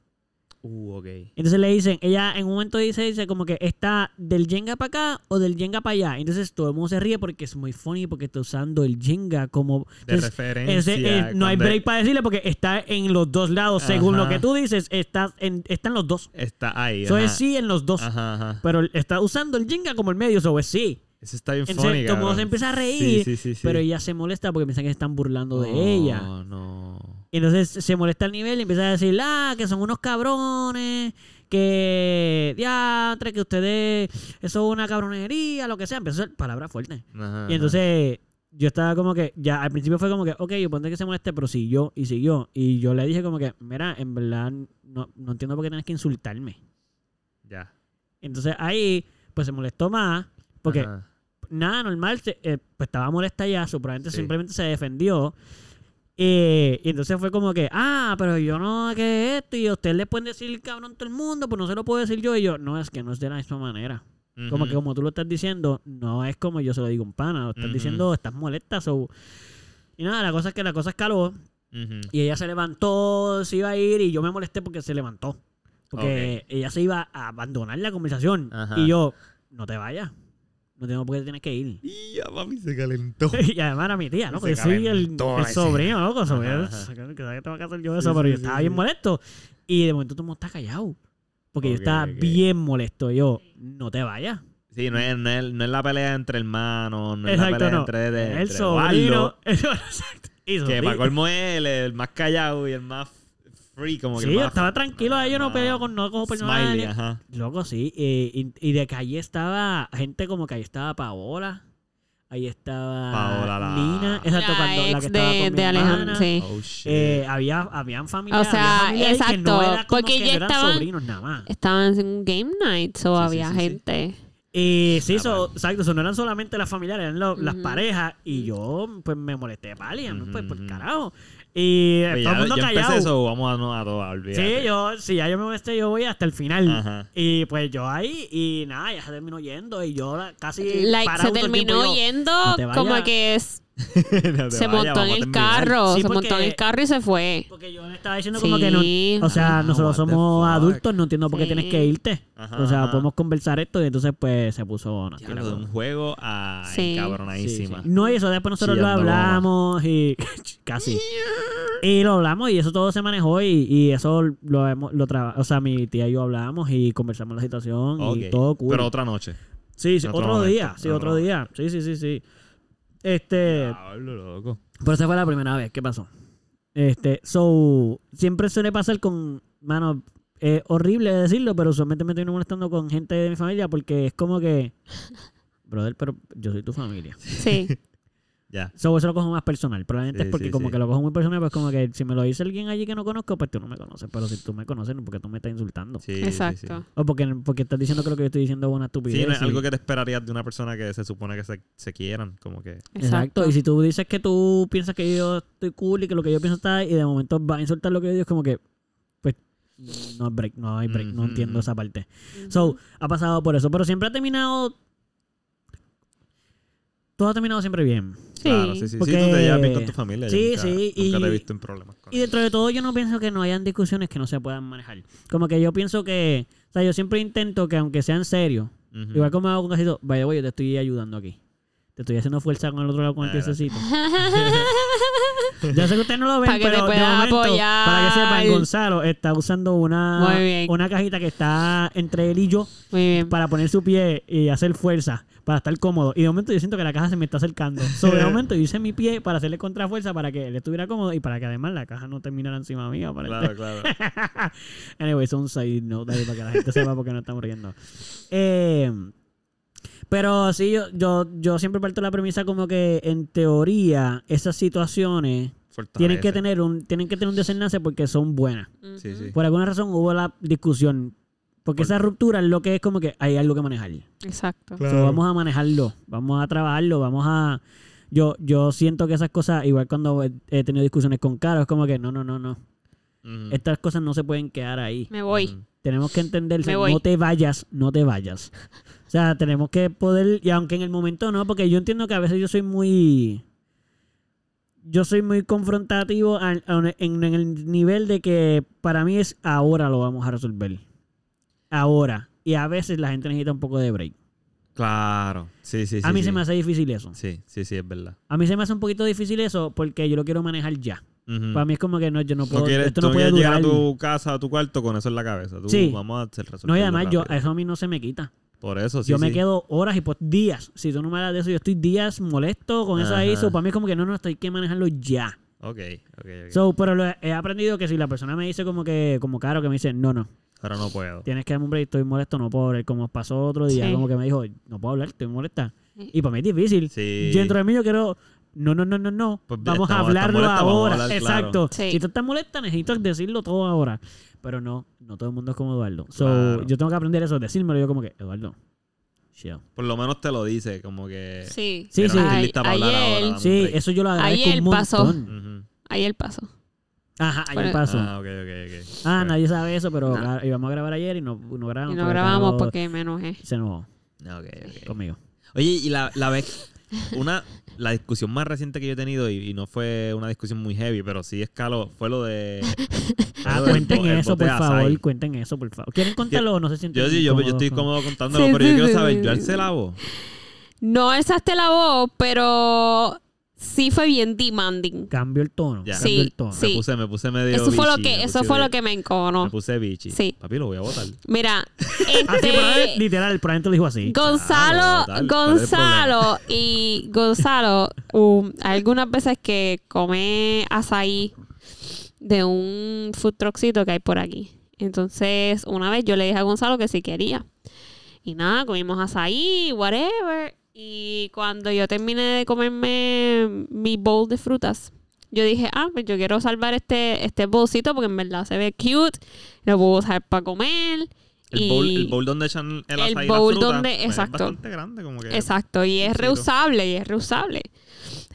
Uh, ok. Entonces le dicen, ella en un momento dice, dice como que está del Jenga para acá o del Jenga para allá. Entonces todo el mundo se ríe porque es muy funny porque está usando el Jenga como... De entonces, referencia. ese, eh, no hay break para decirle porque está en los dos lados. Según lo que tú dices, está en, está en los dos. Está ahí. Eso es sí en los dos. Ajá, ajá. Pero está usando el Jenga como el medio, eso es sí. Eso está bien Entonces, funny, cabrón. se empieza a reír, sí, sí, sí. pero ella se molesta porque piensa que se están burlando de Oh, ella. no. Y entonces se molesta al nivel y empieza a decir, ah, que son unos cabrones, que diantre, que ustedes, eso es una cabronería, lo que sea. Empezó a ser palabras fuertes. Ajá, Y entonces yo estaba como que, ya al principio fue como que, ok, yo pondré que se moleste, pero siguió y siguió. Y yo le dije como que, mira, en verdad no, no entiendo por qué tienes que insultarme. Ya. Entonces ahí, pues se molestó más, porque Ajá. Nada normal, se- eh, pues estaba molesta ya, probablemente Sí. simplemente se defendió. Eh, y entonces fue como que, ah, pero yo no, que esto, y a usted le pueden decir cabrón todo el mundo, pues no se lo puedo decir yo. Y yo, no, es que no es de la misma manera. Como Ujú. que como tú lo estás diciendo, no es como yo se lo digo un pana, lo estás Ujú. diciendo, estás molesta, so... Y nada, la cosa es que la cosa escaló Ujú. y ella se levantó, se iba a ir y yo me molesté porque se levantó. Porque ella se iba a abandonar la conversación. Ajá. Y yo, no te vayas. No tengo por qué tienes que ir. Y ya, papi, se calentó. y además era mi tía, ¿no? Porque soy el, el sobrino, loco. Sobrino, que sabes que tengo que hacer yo Sí, eso, pero sí, yo estaba bien molesto. Y de momento todo el mundo está callado. Porque yo estaba bien molesto. Yo, no te vayas. Sí, no es, no, es, no es la pelea entre hermanos, no es la Exacto, pelea no. entre, de, el entre sobrino. Eduardo, Exacto. Y que para colmo es el más callado y el más free, como que Sí, yo estaba tranquilo ahí, yo no peleo con no cojo Smiley, ajá. Loco, sí. eh, y, y de que allí estaba gente como que ahí estaba Paola. Ahí estaba Paola, la- Nina. Exacto, la cuando la que ex estaba de, con mi de Alejandro, sí. Oh. Eh, había, habían familias. O sea, había familias ahí que no exacto, era como porque que ya no eran estaban- sobrinos nada más. Estaban en un game night, so Sí, sí, había sí, sí. Y sí, Ah, so- vale. exacto, so no eran solamente las familiares, eran lo- las parejas. Y yo, pues me molesté, pali, a mí, pues, pues Ujú. carajo. Y Pues todo el mundo callado. eso, vamos a no a olvídate. Sí, yo, si ya yo me molesté, yo voy hasta el final. Ajá. Y pues yo ahí, y nada, ya se terminó yendo. Y yo casi. Like, se todo tiempo, terminó yo, yendo "No te como vayas". que es- No se montó en el carro, Sí, se montó en el carro y se fue. Porque yo le estaba diciendo como que no. Sí. O sea, Ah, nosotros somos adultos, no entiendo por qué Sí. tienes que irte. Ajá, o sea, ajá. podemos conversar esto y entonces pues se puso no, de un juego a Sí. encabronadísima. Sí, sí. No, y eso después nosotros lo hablamos y casi. Y lo hablamos y eso todo se manejó y, y eso lo hemos, lo traba- o sea, mi tía y yo hablamos y conversamos la situación y todo cool. Pero otra noche. sí, sí, otro, día, sí, otro día. Sí, sí, sí, sí. Este, Diablo, loco. pero esa fue la primera vez, ¿qué pasó? Este, so, siempre suele pasar con, mano, es horrible decirlo, pero usualmente me estoy molestando con gente de mi familia porque es como que, brother, pero yo soy tu familia. Sí. Ya. So, eso lo cojo más personal. Probablemente Sí, es porque sí, como sí. que lo cojo muy personal, pues como que si me lo dice alguien allí que no conozco, pues tú no me conoces. Pero si tú me conoces, no porque tú me estás insultando. Sí, sí, sí. Exacto. O porque, porque estás diciendo que lo que yo estoy diciendo es una estupidez. Sí, no es y- algo que te esperarías de una persona que se supone que se, se quieran, como que... Exacto. Y si tú dices que tú piensas que yo estoy cool y que lo que yo pienso está y de momento vas a insultar lo que yo digo, es como que, pues, no hay break, no hay break, no entiendo esa parte. So, ha pasado por eso. Pero siempre ha terminado. Todo ha terminado siempre bien. Sí. Claro, sí, sí. Sí, Porque- tú te llevas bien con tu familia. yo Sí, nunca, sí, Nunca te he y- visto en problemas con Y dentro de todo, yo no pienso que no hayan discusiones que no se puedan manejar. Como que yo pienso que. O sea, yo siempre intento que, aunque sean serios, igual como hago con casi todo, vaya, voy, yo te estoy ayudando aquí. Te estoy haciendo fuerza con el otro lado con el piececito. Yo sé que ustedes no lo ven, Para que te pero de momento, apoyar. para que sepan, Gonzalo está usando una, una cajita que está entre él y yo Muy bien. para poner su pie y hacer fuerza, para estar cómodo. Y de momento yo siento que la caja se me está acercando. Sobre de momento yo hice mi pie para hacerle contrafuerza para que él estuviera cómodo y para que además la caja no terminara encima mía. Para Claro, claro. anyway, es un side note ahí para que la gente sepa por qué no estamos riendo. Eh, pero sí, yo, yo, yo siempre parto de la premisa como que en teoría esas situaciones tienen que tener un tienen que tener un desenlace porque son buenas. Sí, sí. Por alguna razón hubo la discusión. Porque Por- esa ruptura es lo que es como que hay algo que manejar. Exacto. So, vamos a manejarlo, vamos a trabajarlo, vamos a... Yo, yo siento que esas cosas, igual cuando he, he tenido discusiones con Caro, es como que no, no, no, no. Estas cosas no se pueden quedar ahí. Me voy. Tenemos que entender, Me voy. no te vayas, no te vayas. O sea, tenemos que poder, y aunque en el momento no, porque yo entiendo que a veces yo soy muy... Yo soy muy confrontativo en el nivel de que para mí es ahora lo vamos a resolver. Ahora. Y a veces la gente necesita un poco de break. Claro. Sí, sí, sí. a mí sí. se me hace difícil eso. Sí, sí, sí, es verdad. A mí se me hace un poquito difícil eso porque yo lo quiero manejar ya. Para mí es como que no, yo no puedo. no quieres, esto no puede llegar a tu casa, a tu cuarto con eso en la cabeza. Tú, Sí. Vamos a hacer No, y además yo, eso a mí no se me quita. Por eso, sí, yo me sí. quedo horas y pues días. Si tú no me hablas de eso, yo estoy días molesto con eso ahí. Ajá. So, para mí es como que no, no, esto hay que manejarlo ya. Ok, ok, ok. So, pero lo he, he aprendido que si la persona me dice como que, como caro, que me dice, no, no, Ahora no puedo. tienes que darme un break, estoy molesto, no puedo hablar. Como pasó otro día, Sí. como que me dijo, no puedo hablar, estoy molesta. Y para mí es difícil. Sí. Yo dentro de mí yo quiero, no, no, no, no, no. Pues vamos a hablarlo estás molesta, vamos a ahora. hablar Exacto. claro. Sí. Si tú estás molesta, necesito decirlo todo ahora. Pero no, no todo el mundo es como Eduardo. So, Claro. yo tengo que aprender eso, decírmelo yo como que, Eduardo, chill. Por lo menos te lo dice, como que... Sí. Sí, sí. no ayer- ahora, Sí, eso yo lo agradezco Ayer un pasó. montón. Ujú. Ahí el paso. Ajá, ayer Fue- pasó. Ah, ok, ok, ok. Ah, nadie sabe eso, pero No. íbamos a grabar ayer y no, no grabamos. Y no grabamos porque me enojé. Se enojó Ok, ok. conmigo. Oye, y la, la vez, una, la discusión más reciente que yo he tenido, y, y no fue una discusión muy heavy, pero sí escaló, fue lo de... fue Ah, lo del cuenten bo- el eso, bote por de favor. Cuenten eso, por favor. ¿Quieren contarlo o no se sienten Yo sí, yo, estoy con- cómodo contándolo, Sí, pero yo sí, quiero sí, saber, sí. ¿yo alcé la voz? no alzaste la voz, pero sí fue bien demanding. Cambio el tono. Ya. Cambio Sí, el tono. sí. Me puse, me puse medio Eso fue lo que, me eso fue de- lo que me enconó. Me puse bichi. Sí. Papi, lo voy a botar. Mira, Así, pero este, literal, el probablemente lo dijo así. Gonzalo, Claro, total, ¿cuál es el Gonzalo y Gonzalo, um, hay algunas veces que come azaí de un food truckcito que hay por aquí. Entonces, una vez yo le dije a Gonzalo que si quería. Y nada, comimos azaí, whatever. Y cuando yo terminé de comerme mi bowl de frutas, yo dije, ah, pues yo quiero salvar este, este bolsito porque en verdad se ve cute. Lo puedo usar para comer. El, y... bowl, el bowl donde echan el El açaí y bowl la fruta, donde- pues, exacto. Es bastante grande, como que. Exacto, y es reusable, y es reusable.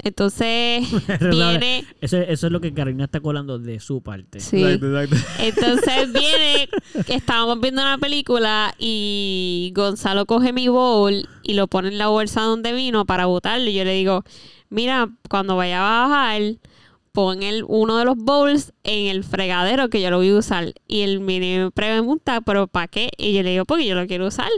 Entonces, viene, Eso, eso es lo que Carolina está colando de su parte. sí. Exacto, exacto. Entonces viene, estábamos viendo una película y Gonzalo coge mi bowl y lo pone en la bolsa donde vino para botarlo. Y yo le digo, mira, cuando vaya a bajar, pon el, uno de los bowls en el fregadero que yo lo voy a usar. Y él me pregunta, ¿pero para qué? Y yo le digo, porque yo lo quiero usar.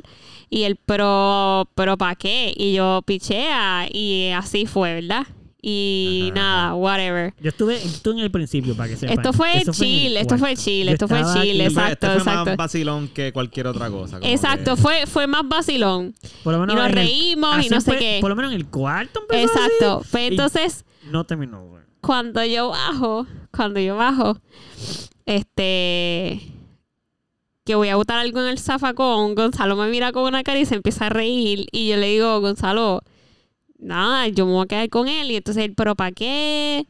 Y él, pero, pero ¿para qué? Y yo pichea y así fue, ¿verdad? Y Ajá, nada, ajá. whatever. Yo estuve, estuve en el principio para que sepan. Esto fue Eso chill, esto fue chill, Yo esto fue chill, aquí- exacto, este fue exacto. más vacilón que cualquier otra cosa. Exacto, que- fue, fue más vacilón. Por lo menos Y nos el- reímos y no sé fue- qué. Por lo menos en el cuarto empezó Exacto. así, Pues y entonces, No terminó, güey. Cuando yo bajo, cuando yo bajo, este que voy a botar algo en el zafacón, Gonzalo me mira con una cara y se empieza a reír. Y yo le digo, Gonzalo, nada, yo me voy a quedar con él. Y entonces él, ¿pero para qué?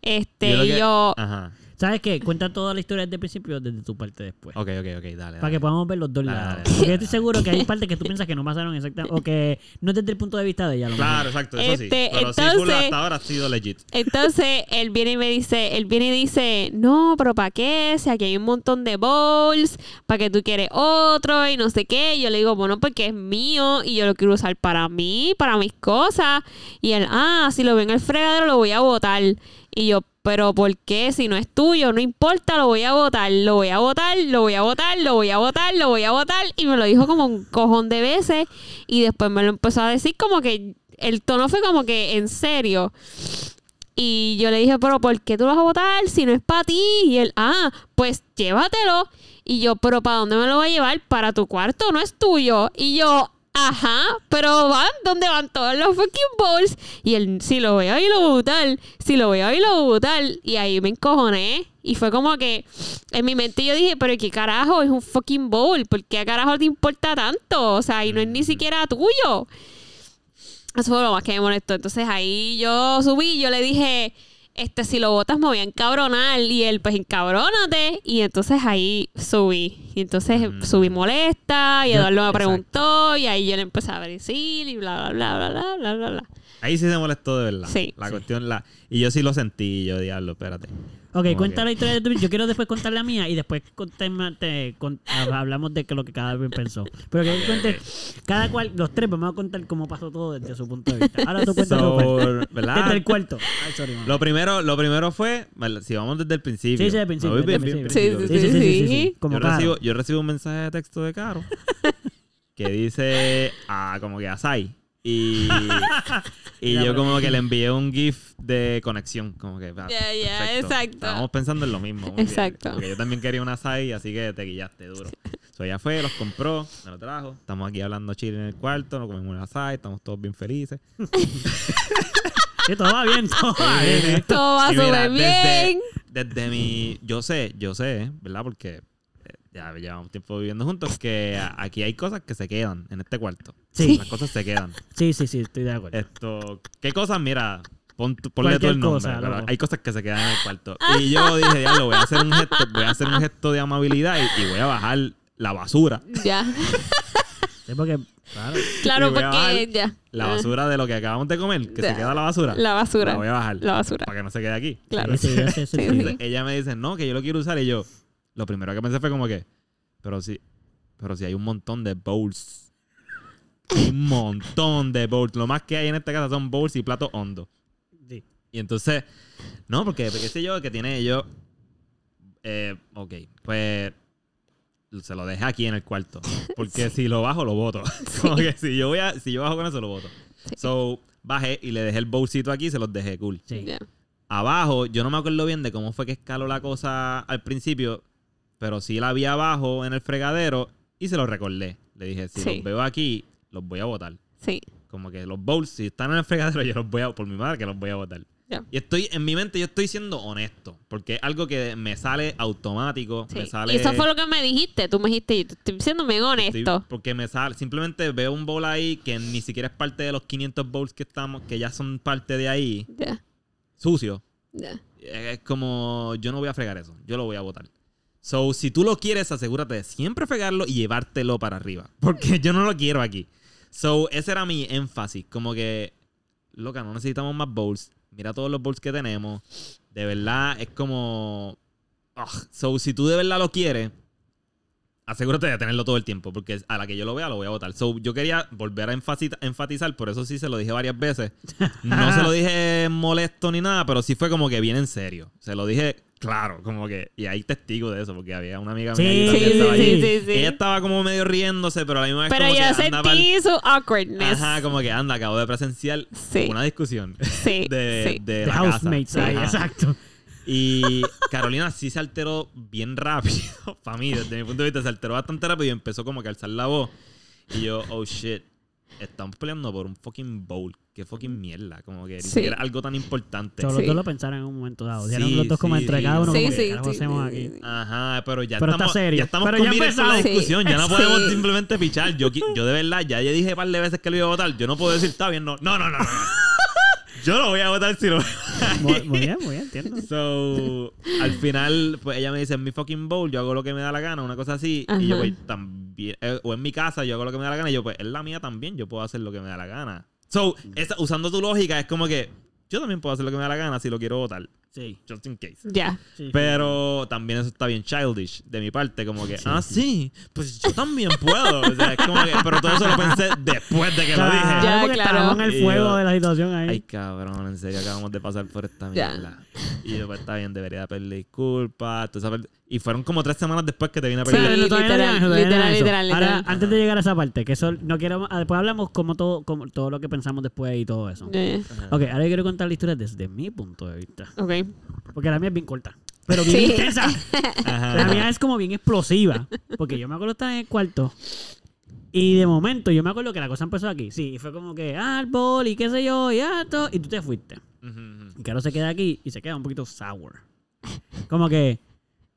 Este, Yo que- yo, Ajá. ¿Sabes qué? Cuenta toda la historia desde el principio desde tu parte después. Ok, ok, ok, dale. Para que podamos ver los dos Dale, lados. dale, Porque yo estoy seguro que hay partes que tú piensas que no pasaron exactamente. O que no es desde el punto de vista de ella. a lo Claro, exacto, eso sí. Este, Pero sí, full entonces- hasta ahora ha sido legit. Entonces, él viene y me dice, él viene y dice, no, pero ¿para qué? Si aquí hay un montón de bowls, ¿para qué tú quieres otro? Y no sé qué. Y yo le digo, bueno, porque es mío y yo lo quiero usar para mí, para mis cosas. Y él, ah, si lo ven en el fregadero lo voy a botar. Y yo, pero ¿por qué? Si no es tuyo, no importa, lo voy a botar, lo voy a botar, lo voy a botar, lo voy a botar, lo voy a botar. Y me lo dijo como un cojón de veces. Y después me lo empezó a decir como que el tono fue como que en serio. Y yo le dije, pero ¿por qué tú lo vas a votar si no es para ti? Y él, ah, pues llévatelo. Y yo, pero ¿para dónde me lo voy a llevar? Para tu cuarto, no es tuyo. Y yo, ajá, pero van, ¿dónde van todos los fucking balls? Y él, si lo veo ahí lo botar, si lo veo ahí lo botar. Y ahí me encojoné. Y fue como que en mi mente yo dije, pero ¿qué carajo? Es un fucking bowl. ¿Por qué a carajo te importa tanto? O sea, y no es ni siquiera tuyo. Eso fue lo más que me molestó. Entonces ahí yo subí y yo le dije, este, si lo botas me voy a encabronar. Y él, pues encabrónate. Y entonces ahí subí. Y entonces Mm. subí molesta. Y Eduardo me preguntó. Y ahí yo le empecé a decir y bla, bla, bla, bla, bla, bla, bla. Ahí sí se molestó de verdad. Sí. La Sí. cuestión, la... Y yo sí lo sentí, yo diablo, espérate. Ok, cuenta que- la historia de tu Yo quiero después contar la mía y después contemos- te- con- hab- hablamos de que lo que cada vez pensó. Pero que cuente, cada cual, los tres vamos a contar cómo pasó todo desde su punto de vista. Ahora tú cuentas So. Desde el cuarto. Ay, sorry, mamá. Lo primero, lo primero fue, si vamos desde el principio. Sí, sí, desde el principio, bien, bien principio. Sí, sí, Sí, sí, sí, sí, sí, sí. sí. Como yo, recibo, yo recibo un mensaje de texto de Caro que dice ah, como que Asai. Y, y yo como que le envié un GIF de conexión. Como que, ah, Ya, ya, perfecto. exacto. Estábamos pensando en lo mismo. Exacto. Porque yo también quería una Asai, así que te guillaste duro. So, ella fue, los compró, me lo trajo. Estamos aquí hablando chile en el cuarto, nos comimos una Asai, estamos todos bien felices. Sí, todo va bien, todo va bien. Todo va Y súper bien. Desde, desde mi. Yo sé, yo sé, ¿verdad? Porque ya llevamos tiempo viviendo juntos que aquí hay cosas que se quedan en este cuarto. Sí. Las cosas se quedan. Sí, sí, sí, estoy de acuerdo. Esto. ¿Qué cosas? Mira. Pon tu- ponle todo el nombre. cosa, pero loco. hay cosas que se quedan en el cuarto. Y yo dije, diablo, voy a hacer un gesto, voy a hacer un gesto de amabilidad y, y voy a bajar la basura. Ya. Sí, porque, claro. Claro, porque ya. La basura de lo que acabamos de comer, que Ya. se queda la basura. La basura. La voy a bajar. La basura. Para que no se quede aquí. Claro. Sí, sí, yo sé, sí, Sí, sí. sí. Entonces, ella me dice, no, que yo lo quiero usar. Y yo, lo primero que pensé fue como que, pero sí, pero sí hay un montón de bowls. Un montón de bowls. Lo más que hay en esta casa son bowls y platos hondos. Sí. Y entonces, no, porque, porque sé yo que tiene yo. Eh, ok, pues se lo dejé aquí en el cuarto. Porque si lo bajo, lo voto. Como que si yo voy a, si yo bajo con eso, lo voto. Sí. So, bajé y le dejé el bolsito aquí y se los dejé cool. Sí. Ya. Abajo, yo no me acuerdo bien de cómo fue que escaló la cosa al principio, pero sí la vi abajo en el fregadero y se los recordé. Le dije, si Sí. los veo aquí, los voy a botar. Sí. Como que los bowls, si están en el fregadero, yo los voy a, por mi madre, que los voy a botar. Y estoy, en mi mente, yo estoy siendo honesto, porque es algo que me sale automático, Sí. me sale... Y eso fue lo que me dijiste. Tú me dijiste, estoy siendo bien estoy- honesto. porque me sale, simplemente veo un bowl ahí que ni siquiera es parte de los 500 bowls que estamos, que ya son parte de ahí, Ya. sucio. Ya. Es como, yo no voy a fregar eso, yo lo voy a botar. So, si tú lo quieres, asegúrate de siempre fregarlo y llevártelo para arriba. Porque yo no lo quiero aquí. So, ese era mi énfasis. Como que, loca, no necesitamos más bowls. Mira todos los bowls que tenemos. De verdad, es como. Ugh. So, si tú de verdad lo quieres, asegúrate de tenerlo todo el tiempo. Porque a la que yo lo vea, lo voy a botar. So, yo quería volver a enfatizar, por eso sí se lo dije varias veces. No se lo dije molesto ni nada, pero sí fue como que bien en serio. Se lo dije claro, como que. Y hay testigo de eso, porque había una amiga mía Sí, allí Sí, estaba sí, allí. sí, sí. Ella estaba como medio riéndose, pero a la misma vez Pero como yo que anda pa'l- sentí su awkwardness. Ajá, como que anda, acabo de presenciar Sí. una discusión Sí, de, sí. de De la housemates casa. exacto. Y Carolina sí se alteró bien rápido. Para mí, desde mi punto de vista, se alteró bastante rápido y empezó como que a alzar la voz. Y yo, oh shit, estamos peleando por un fucking bowl. Qué fucking mierda. Como que ni Sí. siquiera algo tan importante. Todos Sí. los dos lo pensaron en un momento dado. Sí, los dos como sí, entre sí. cada uno. Sí, como sí, que, ¿qué carajo sí, hacemos sí, aquí? Ajá, pero ya Pero está estamos, serio. ya estamos Pero ya con la empezamos. discusión. Ya no podemos Sí. simplemente pichar. Yo, yo de verdad, ya yo dije un par de veces que lo iba a votar. Yo no puedo decir, está bien, no. No, no, no. Yo lo voy a votar si lo Muy, muy bien, muy bien, entiendo. So, al final, pues ella me dice, en mi fucking bowl, yo hago lo que me da la gana, una cosa así. Y yo, pues, también. eh, o en mi casa, yo hago lo que me da la gana. Y yo, pues, es la mía también, yo puedo hacer lo que me da la gana. So, esa- usando tu lógica, es como que yo también puedo hacer lo que me da la gana si lo quiero votar. Sí. Just in case. Ya. sí. Pero también eso está bien childish de mi parte, como que, ah, sí, pues yo también puedo. O sea, es como que, pero todo eso lo pensé después de que lo dije. Ya, porque claro. estábamos en el fuego yo- de la situación ahí. Ay, cabrón, en serio acabamos de pasar por esta Ya. mierda. Y yo, pues está bien, debería pedirle disculpas. tú sabes, Y fueron como tres semanas después que te vine a Sí, pedir no literal, no literal, literal, Ahora, antes de llegar a esa parte, que eso no quiero. ah, Después hablamos como todo, como todo lo que pensamos después y todo eso. Ajá. Ok, ahora yo quiero contar la historia desde mi punto de vista. Ok. Porque la mía es bien corta. Pero bien Sí. intensa. Ajá. La mía es como bien explosiva. Porque yo me acuerdo estar en el cuarto. Y de momento yo me acuerdo que la cosa empezó aquí. Sí, y fue como que árbol y qué sé yo y esto. Y tú te fuiste. Ujú, ujú. Y Caro se queda aquí y se queda un poquito sour. Como que,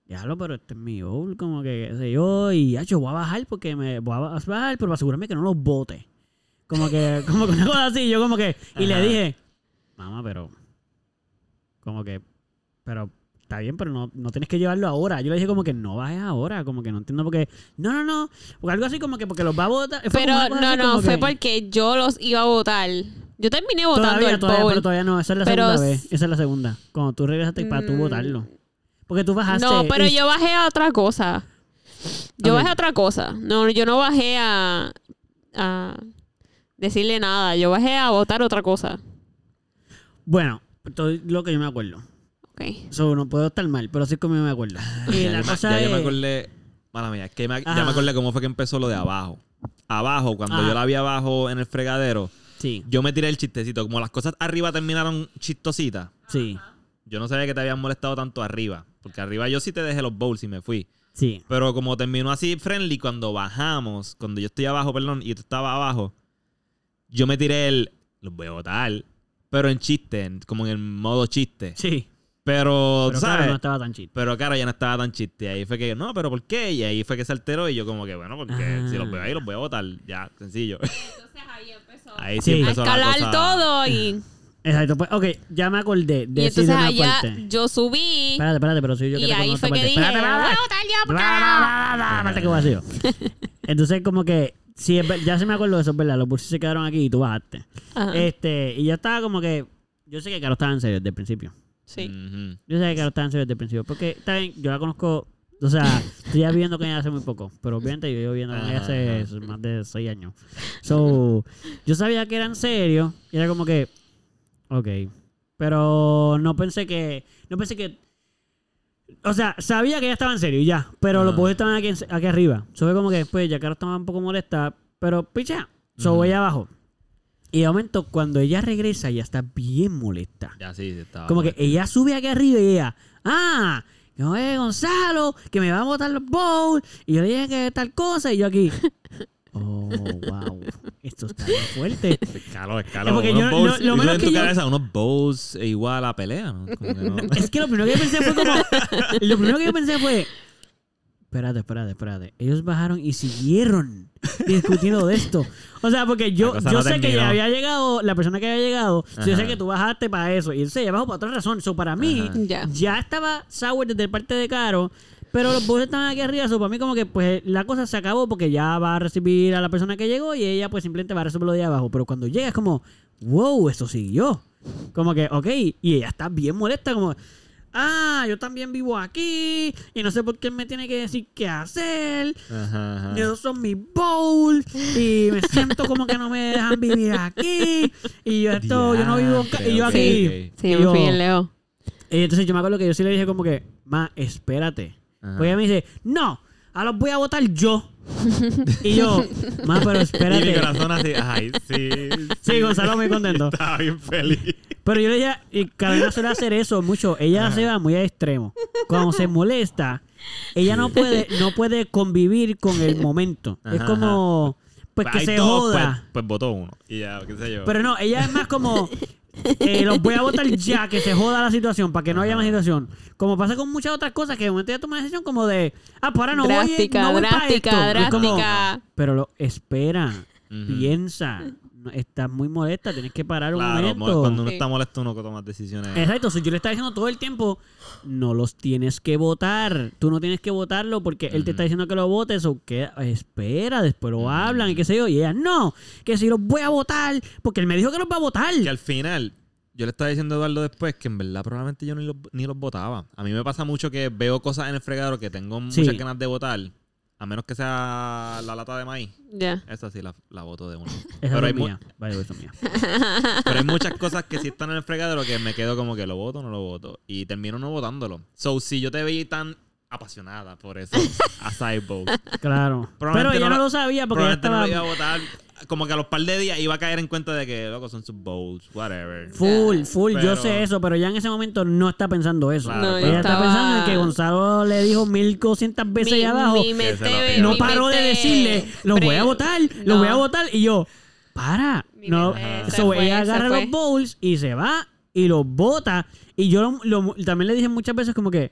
diablo, pero este es mi bowl, como que, qué sé yo, y yo voy a bajar porque me voy a bajar, pero para asegurarme que no los bote. Como que, como que una cosa así, yo como que, y le dije, mamá, pero, como que, pero, está bien, pero no, no tienes que llevarlo ahora. Yo le dije como que no bajes ahora, como que no entiendo por qué, no, no, no, porque algo así como que porque los va a como Pero no, no, fue que- porque yo los iba a votar. Yo terminé votando Todavía, el todavía, bowl. pero todavía no, esa es la Pero segunda vez, esa es la segunda. Cuando tú regresaste para tú Mm. votarlo. Porque tú bajaste. No, pero y- yo bajé a otra cosa. Yo bajé a otra cosa. No, yo no bajé a, a decirle nada. Yo bajé a votar otra cosa. Bueno, todo lo que yo me acuerdo. Ok. So, no puedo estar mal, pero sí como yo me acuerdo. Y Ya la yo me- cosa ya yo es... me acordé. Mala mía, es que me- ya me acordé cómo fue que empezó lo de abajo. Abajo, cuando Ajá. yo la vi abajo en el fregadero, Sí, yo me tiré el chistecito. Como las cosas arriba terminaron chistositas, sí, yo no sabía que te habían molestado tanto arriba. Porque arriba yo sí te dejé los bowls y me fui. sí. Pero como terminó así friendly, cuando bajamos, cuando yo estoy abajo, perdón, y tú estabas abajo, yo me tiré el. Los voy a botar. Pero en chiste, en- como en el modo chiste. Sí. Pero, Pero ¿sabes? claro, no estaba tan chiste. Pero claro, ya no estaba tan chiste. Ahí fue que, no, pero ¿por qué? Y ahí fue que se alteró y yo como que, bueno, porque Ah. si los veo ahí, los voy a botar. Ya, sencillo. Entonces ahí empezó Ahí sí, Sí. a empezó la escalar cosa. todo y, Exacto, pues, ok, ya me acordé de y entonces allá parte. yo subí Espérate, espérate, pero soy yo que y te ahí conozco fue que parte. dije, Espérate, voy espérate. porque yo. Entonces, como que, sí, es ya se me acuerdo de eso, es ¿verdad? Los buses se quedaron aquí y tú bajaste. Ajá. Este, y yo estaba como que, yo sé que Caro estaba en serio desde el principio. Sí. Ujú. Yo sé que Caro estaba en serio desde el principio. Porque está bien, yo la conozco. O sea, estoy ya viviendo con ella hace muy poco. Pero obviamente yo llevo viviendo con ella hace más de seis años. So, yo sabía que era en serio. Y era como que. Ok. Pero no pensé que. No pensé que. O sea, sabía que ella estaba en serio y ya. Pero los Ajá. boys estaban aquí, en- aquí arriba. So, fue como que después, ya Caro estaba un poco molesta. Pero picha. So, ella abajo. Y de momento, cuando ella regresa, ella está bien molesta. Ya sí, sí, estaba. Como que ella sube aquí arriba y ella, ah, que no es Gonzalo, que me va a botar los bowls. Y yo le dije que tal cosa. Y yo aquí, oh, wow, esto está bien fuerte. Escalo, escalo. Es porque unos yo- bowls, lo- menos en que tu yo- cabeza, unos bowls e igual a pelea, ¿no? Como que no- Es que lo primero que yo pensé fue como, lo primero que yo pensé fue, espérate, espérate, espérate. Ellos bajaron y siguieron discutiendo de esto. O sea, porque yo, La yo no sé que ya había llegado, la persona que había llegado, yo sé que tú bajaste para eso. Y él se bajó para otra razón. So, para mí, Ajá. Ya. ya estaba sour desde parte de Caro. Pero los bowls estaban aquí arriba, so, para mí como que pues la cosa se acabó porque ya va a recibir a la persona que llegó y ella pues simplemente va a resolver lo de abajo. Pero cuando llega es como, wow, esto siguió. Como que, ok, y ella está bien molesta, como, ah, yo también vivo aquí y no sé por qué me tiene que decir qué hacer. Ajá, ajá. Y esos son mis bowls y me siento como que no me dejan vivir aquí y yo esto, yo no vivo en ca- y yo aquí. ok. Sí, Y me yo- fui en Leo. y entonces yo me acuerdo que yo sí le dije como que, ma, espérate. Porque ella me dice, no, a los voy a votar yo. y yo, ma, pero Y mi espérate. corazón así, ay, sí. Sí, Gonzalo muy contento. Estaba bien feliz. Pero yo le dije, y Carolina suele hacer eso mucho. Ella se va muy a extremo. Cuando se molesta, ella no puede, no puede convivir con el momento. es como, pues que se dos, joda. Pues, pues votó uno. Y ya, qué sé yo. Pero no, ella es más como. eh, los voy a votar ya, que se joda la situación, para que no haya más situación. Como pasa con muchas otras cosas, que de momento ya toma una decisión como de. Ah, pues ahora no drástica, voy, no voy drástica, esto. Es como, drástica. pero lo, espera, piensa. Estás muy molesta, tienes que parar un Claro, momento. mo- cuando uno Sí. está molesto, uno toma decisiones. Exacto, so, yo le estaba diciendo todo el tiempo, no los tienes que votar. Tú no tienes que votarlo porque él te está diciendo que lo votes o que espera, después lo hablan y qué sé yo. Y ella, no, que si los voy a votar, porque él me dijo que los va a votar. Que al final, yo le estaba diciendo a Eduardo después que en verdad probablemente yo ni los, ni los votaba. A mí me pasa mucho que veo cosas en el fregadero que tengo Sí. muchas ganas de votar. A menos que sea la lata de maíz. Ya. Esa sí la, la voto de uno. Esa Pero es hay, mía. Vale, esa es mía. pero hay muchas cosas que sí están en el fregadero que me quedo como que lo voto o no lo voto. Y termino no votándolo. So, si yo te veía tan apasionada por eso, a Sideboat, Claro. Pero ella no lo- lo sabía porque ella probablemente no estaba lo iba a votar. Como que a los par de días iba a caer en cuenta de que, loco, son sus bowls, whatever. full, full. Yo sé eso, pero ya en ese momento no está pensando eso. Claro, No, Ella está estaba- pensando en que Gonzalo le dijo mil doscientas veces Mi- allá abajo. mi mente- lo no mi paró de decirle, los voy a votar, los No. voy a votar. Y yo, para. Mi No. So, fue, ella agarra los bowls y se va y los bota. Y yo lo- lo- también le dije muchas veces como que,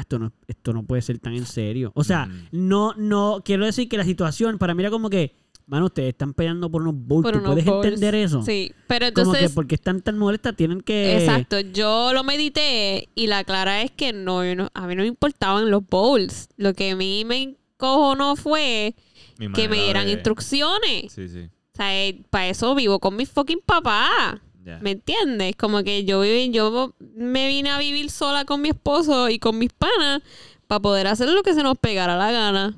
esto no, esto no puede ser tan en serio. O sea, Mm. no, no, quiero decir que la situación para mí era como que, mano, ustedes están peleando por unos bowls. Por ¿Tú unos puedes entender eso? Sí, pero Como que entonces... porque están tan molestas tienen que... Exacto, yo lo medité y la clara es que no, yo no- a mí no me importaban los bowls. Lo que a mí me encojonó fue Mi que me dieran de- instrucciones. Sí, sí. O sea, para eso vivo con mi fucking papá. ¿Me entiendes? Como que yo viví, yo me vine a vivir sola con mi esposo y con mis panas para poder hacer lo que se nos pegara la gana.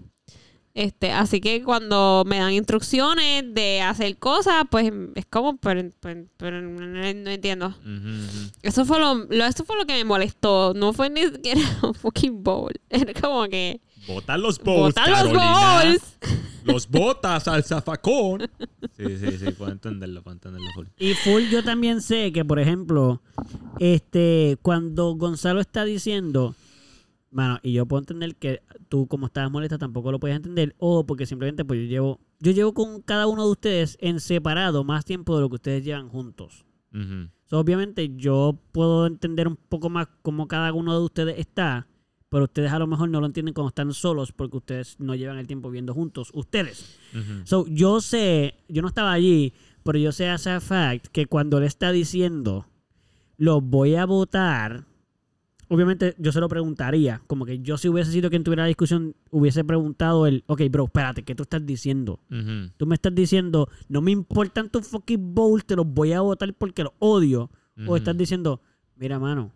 Este, así que cuando me dan instrucciones de hacer cosas, pues es como, pero, pero- pero no, entiendo. Eso fue lo, lo- eso fue lo que me molestó. No fue ni siquiera un fucking bowl. Era como que Botar los bowls, botar los. Los botas al zafacón. Sí, sí, sí, puedo entenderlo, puedo entenderlo full. Y full yo también sé que, por ejemplo, este, cuando Gonzalo está diciendo, bueno, y yo puedo entender que tú como estabas molesta tampoco lo puedes entender, o porque simplemente pues yo llevo, yo llevo con cada uno de ustedes en separado más tiempo de lo que ustedes llevan juntos. So, obviamente yo puedo entender un poco más cómo cada uno de ustedes está, pero ustedes a lo mejor no lo entienden cuando están solos porque ustedes no llevan el tiempo viendo juntos. Ustedes. So, yo sé, yo no estaba allí, pero yo sé a fact que cuando él está diciendo, lo voy a votar, obviamente yo se lo preguntaría, como que yo si hubiese sido quien tuviera la discusión, hubiese preguntado el, ok, bro, espérate, ¿qué tú estás diciendo? Ujú. Tú me estás diciendo, no me importan tus fucking bowls, te los voy a votar porque los odio. O estás diciendo, mira, mano,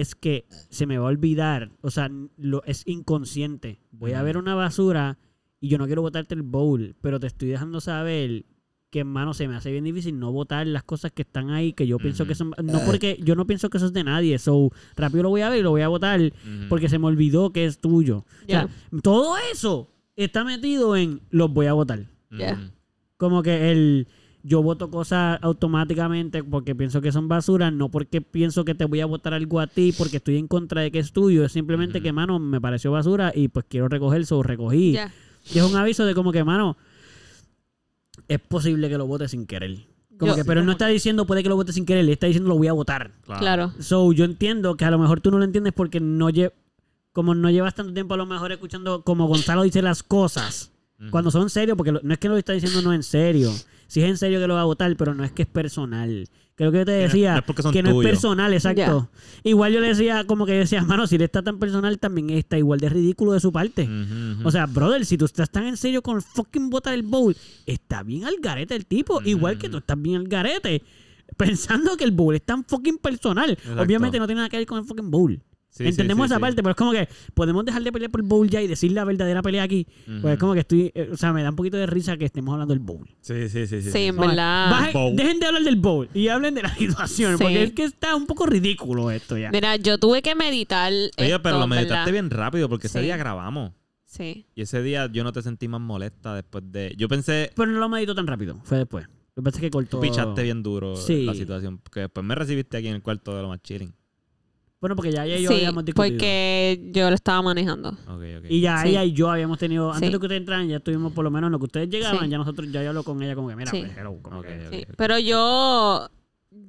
es que se me va a olvidar, o sea, lo, es inconsciente. Voy a ver una basura y yo no quiero botarte el bowl, pero te estoy dejando saber que, mano, se me hace bien difícil no votar las cosas que están ahí, que yo pienso que son... No porque yo no pienso que eso es de nadie, so rápido lo voy a ver y lo voy a votar porque se me olvidó que es tuyo. Ya. O sea, todo eso está metido en los voy a votar. Ya. Ujú. Como que el, yo voto cosas automáticamente porque pienso que son basura, no porque pienso que te voy a votar algo a ti porque estoy en contra de que es tuyo, es simplemente que, mano, me pareció basura y pues quiero recoger eso, recogí. Ya. Y es un aviso de como que, mano, es posible que lo vote sin querer. Como Yo- que, pero no está diciendo puede que lo vote sin querer, le está diciendo lo voy a votar. Claro. So, yo entiendo que a lo mejor tú no lo entiendes porque no lle como no llevas tanto tiempo a lo mejor escuchando como Gonzalo dice las cosas. Cuando son serios, porque lo- no es que lo está diciendo no en serio. Si es en serio que lo va a votar, pero no es que es personal. Creo que yo te decía no que no es personal, exacto. Igual yo le decía como que decía, mano, si le está tan personal, también está igual de ridículo de su parte. O sea, brother, si tú estás tan en serio con el fucking votar el bowl, está bien al garete el tipo. Igual que tú estás bien al garete. Pensando que el bowl es tan fucking personal. Exacto. Obviamente no tiene nada que ver con el fucking bowl. Sí, Entendemos sí, esa sí. parte, pero es como que podemos dejar de pelear por el bowl ya y decir la verdadera pelea aquí. Pues es como que estoy, eh, o sea, me da un poquito de risa que estemos hablando del bowl. Sí, sí, sí. Sí, Sí, en verdad. baje- dejen de hablar del bowl y hablen de la situación, Sí. porque es que está un poco ridículo esto ya. Mira, yo tuve que meditar. Oye, esto, pero lo ¿verdad? meditaste bien rápido porque ese día grabamos. Sí. Y ese día yo no te sentí más molesta después de... Yo pensé... Pero no lo medito tan rápido, fue después. Lo que pasa es que cortó. Tú pichaste bien duro Sí. la situación. Porque después me recibiste aquí en el cuarto de lo más chilling. Bueno, porque ya ella y yo Sí, habíamos discutido. porque yo lo estaba manejando. Y ya Sí. ella y yo habíamos tenido, antes Sí. de que ustedes entraran, ya estuvimos por lo menos en lo que ustedes llegaban, Sí. ya nosotros, ya yo hablo con ella como que, mira, Sí. pues, hello, como. Pero yo,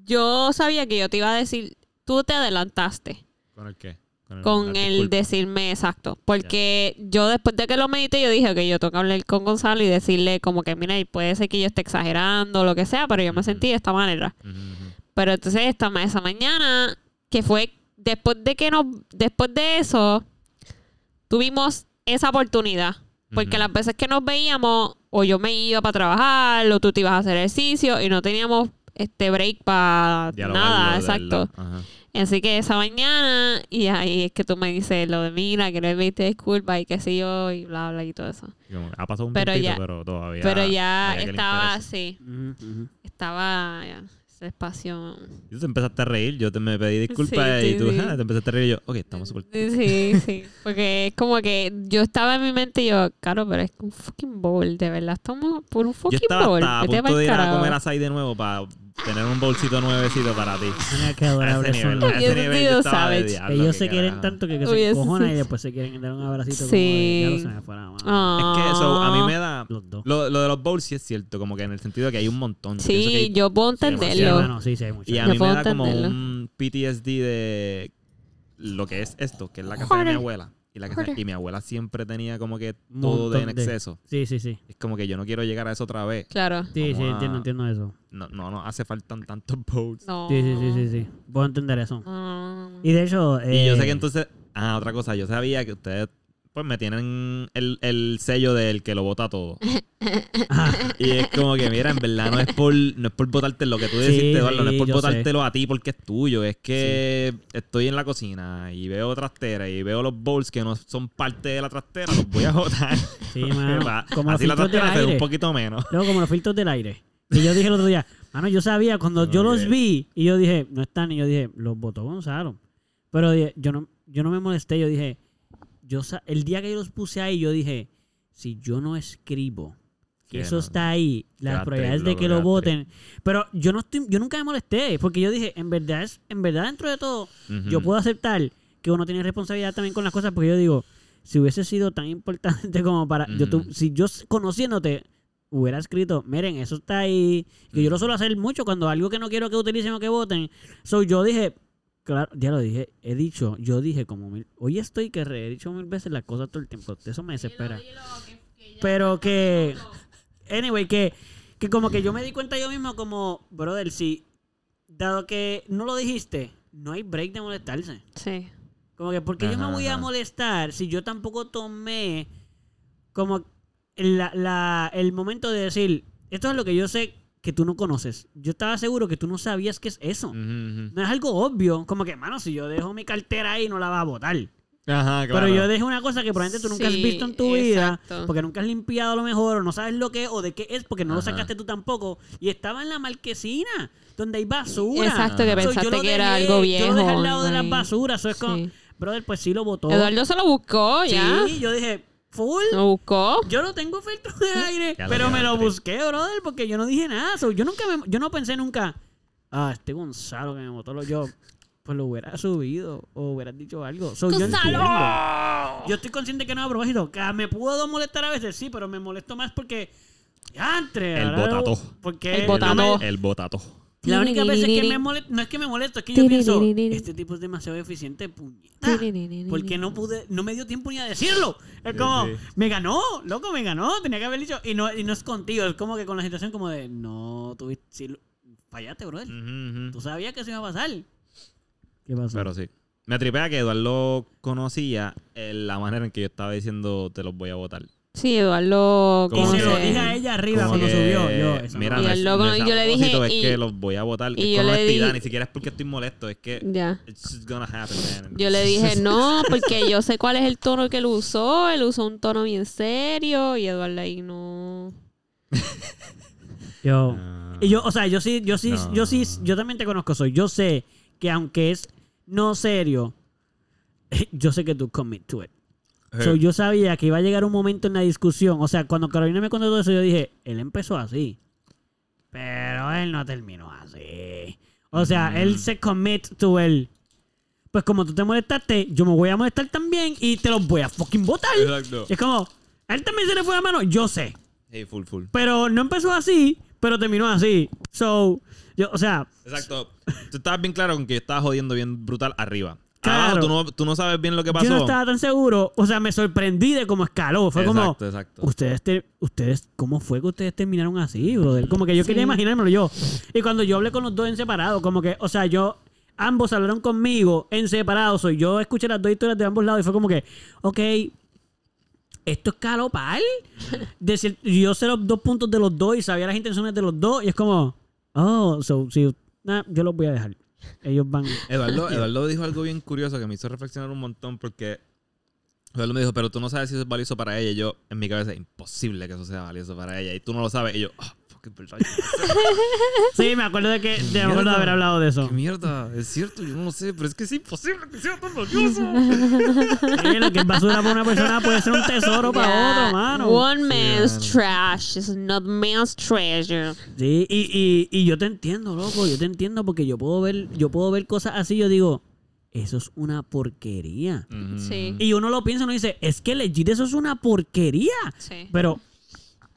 yo sabía que yo te iba a decir, tú te adelantaste ¿Con el qué? con el decirme exacto. Porque yo después de que lo medité, yo dije que yo tengo que hablar con Gonzalo y decirle como que, mira, y puede ser que yo esté exagerando o lo que sea, pero yo me sentí de esta manera. Pero entonces esta esa mañana, que fue después de que nos, después de eso, tuvimos esa oportunidad. Porque las veces que nos veíamos, o yo me iba para trabajar, o tú te ibas a hacer ejercicio, y no teníamos este break para nada, exacto. Ajá. Así que esa mañana, y ahí es que tú me dices lo de mira, que le pediste disculpas y qué sé yo, y bla, bla, y todo eso. Y como, ha pasado un Pero ya- pero todavía... Pero ya estaba así, estaba ya, ese espacio. Y tú te empezaste a reír, yo te me pedí disculpas Sí, y sí, tú sí. "Ah", te empezaste a reír y yo, ok, estamos súper... Sí, sí. Porque es como que yo estaba en mi mente y yo, claro, pero es un fucking bowl, de verdad. Estamos por un Yo fucking estaba bowl. hasta a punto de ir a comer asai de nuevo para tener un bolsito nuevecito para ti. Mira qué A adorables ese son nivel, los- a Hubiese ese nivel sido yo estaba de savage. diablo, Ellos qué se quieren carajo. tanto que, que se encojonan y después se quieren dar un abracito como Sí. de, ya lo se me fuera mano. Ah. Es que eso, a mí me da... Los dos. Lo, lo de los bowls sí es cierto, como que en el sentido de que hay un montón. Que Sí, hay- yo puedo entenderlo. sí, sí, hay mucho. Y a Yo mí me da como entenderlo. un PTSD de lo que es esto, que es la casa de mi Joder. abuela. Y, la casa- y mi abuela siempre tenía como que todo de en exceso. Sí, sí, sí. Es como que yo no quiero llegar a eso otra vez. Claro. Sí, sí, a- entiendo, entiendo eso. No, no, no hace falta tantos bowls. No. Sí, sí, sí, sí, sí. Puedo entender eso. No. Y de hecho... Y yo sé eh, que entonces, ah, otra cosa, yo sabía que ustedes pues me tienen el, el sello del que lo vota todo. Y es como que, mira, en verdad no es por, no es por votarte lo que tú Sí, deciste, Eduardo, no sí, es por votártelo a ti porque es tuyo. Es que estoy en la cocina y veo trastera y veo los bowls que no son parte de la trastera, los voy a votar. Sí, Como Así la trastera se ve un poquito menos. Luego, como los filtros del aire. Y yo dije el otro día, mano, yo sabía, cuando yo los vi, y yo dije, no están, y yo dije, los votó Gonzalo. Pero yo no, yo no me molesté, yo dije, yo el día que yo los puse ahí, yo dije, si yo no escribo que eso no. está ahí, las probabilidades de que lo voten. Pero yo no estoy, yo nunca me molesté, porque yo dije, en verdad es, en verdad dentro de todo, yo Ujú. puedo aceptar que uno tiene responsabilidad también con las cosas, porque yo digo, si hubiese sido tan importante como para, yo tu- si yo conociéndote hubiera escrito, miren, eso está ahí, que yo lo suelo hacer mucho cuando algo que no quiero que utilicen o que voten. So yo dije, claro, ya lo dije, he dicho, yo dije como mil, hoy estoy que re- he dicho mil veces las cosas todo el tiempo, eso me desespera. Pero que, anyway, que, que como que yo me di cuenta yo mismo como, brother, si, dado que no lo dijiste, no hay break de molestarse. Sí. Como que, porque yo me Ajá, voy a molestar si yo tampoco tomé como la- la- el momento de decir, esto es lo que yo sé que tú no conoces. Yo estaba seguro que tú no sabías qué es eso. No es algo obvio. Como que, mano, si yo dejo mi cartera ahí, no la vas a botar. Ajá, claro. Pero yo dejé una cosa que probablemente tú nunca has visto en tu vida, porque nunca has limpiado a lo mejor, o no sabes lo que es, o de qué es, porque no lo sacaste tú tampoco. Y estaba en la marquesina, donde hay basura. Exacto, que. So, pensaste lo que era algo viejo. Yo lo dejé al lado de las basuras. Eso es como, Sí. brother, pues sí lo votó. Eduardo se lo buscó ya. Sí, yo dije, Full. ¿Lo buscó? Yo no tengo filtro de aire, Ya lo pero me lo busqué, brother, porque yo no dije nada. So, yo nunca me, yo no pensé nunca, ah, este Gonzalo que me botó lo yo, pues lo hubiera subido o hubieras dicho algo. So, yo ¡Gonzalo! entiendo. Yo estoy consciente que no a propósito. Que me puedo molestar a veces, sí, pero me molesto más porque. Ya, entre. El botato. Porque El botato. no me- El botato. La única vez es que me molesto, no es que me molesto, es que yo pienso, este tipo es demasiado eficiente, puñeta. Porque no pude, no me dio tiempo ni a decirlo. Es como, me ganó, loco, me ganó, tenía que haber dicho. Y no, y no es contigo, es como que con la situación como de, no, tuviste, lo- fallaste, brother. Ujú. Tú sabías que eso iba a pasar. ¿Qué pasó? Pero sí. Me tripea que Eduardo conocía eh, la manera en que yo estaba diciendo te los voy a votar. Sí, Eduardo y Como se lo dije a ella arriba cuando que, subió. Yo, eso mira, no. Y no es- loco- no es y yo le dije, es y- que los voy a votar. y es yo con le honestidad, dije- ni siquiera es porque estoy molesto, es que Ya. it's gonna happen, man. Yo le dije, no, porque yo sé cuál es el tono que él usó. Él usó un tono bien serio y Eduardo ahí no. Yo, Ah. y yo, o sea, yo sí, yo sí, No. yo sí, yo también te conozco, soy. Yo sé que aunque es no serio, yo sé que tú commit to it. So, yo sabía que iba a llegar un momento en la discusión. O sea, cuando Carolina me contó todo eso, yo dije, él empezó así. Pero él no terminó así. O sea, Mm. él se commit to él. Pues como tú te molestaste, yo me voy a molestar también y te los voy a fucking botar. Exacto. Es como, a él también se le fue la mano, yo sé. Hey, full, full. Pero no empezó así, pero terminó así. So, yo, o sea, Exacto. Tú estabas bien claro con que yo estaba jodiendo bien brutal arriba. Claro. Abajo, tú no, tú no sabes bien lo que pasó. yo no estaba tan seguro. O sea, me sorprendí de cómo escaló. Fue como, Exacto, exacto. Ustedes, te- ustedes, ¿cómo fue que ustedes terminaron así, brother? Como que yo Sí. quería imaginármelo yo. Y cuando yo hablé con los dos en separado, como que, o sea, yo, ambos hablaron conmigo en separado. Soy yo escuché las dos historias de ambos lados y fue como que, ok, esto es calopal. Decir, yo sé los dos puntos de los dos y sabía las intenciones de los dos y es como, oh, so, si, nah, yo los voy a dejar. Ellos van. Eduardo, Eduardo dijo algo bien curioso que me hizo reflexionar un montón porque Eduardo me dijo, pero tú no sabes si eso es valioso para ella. Y yo, en mi cabeza, imposible que eso sea valioso para ella. Y tú no lo sabes. Y yo, ah, es verdad. Sí, me acuerdo de que, de, me acuerdo de haber hablado de eso. Qué mierda, es cierto, yo no lo sé, pero es que es imposible que sea tan valioso. Sí, lo que es basura para una persona puede ser un tesoro para Ya, otro, mano. One man's mano. trash is not man's treasure. Sí, y, y, y yo te entiendo, loco, yo te entiendo porque yo puedo ver, yo puedo ver cosas así, yo digo, eso es una porquería. Sí. Y uno lo piensa y uno dice, es que legit eso es una porquería. Sí. Pero,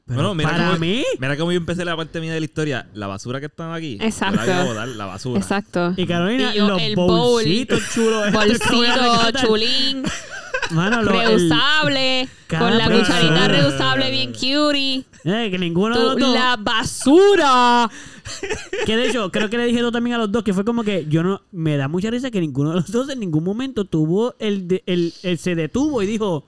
pero Bueno, mira para cómo, mí, Mira cómo yo empecé la parte mía de la historia. La basura que estaba aquí. Exacto. yo la iba a botar, la basura. Exacto. y Carolina, Y yo, los el bowl. bolsitos chulos. que voy a Bolsito, chulín, Mano, lo- reusable, con la cucharita reusable bien cutie. eh, que ninguno de los dos. La basura. Que de hecho, creo que le dije yo también a los dos que fue como que yo no. Me da mucha risa que ninguno de los dos en ningún momento tuvo el. de- el, el- se detuvo y dijo.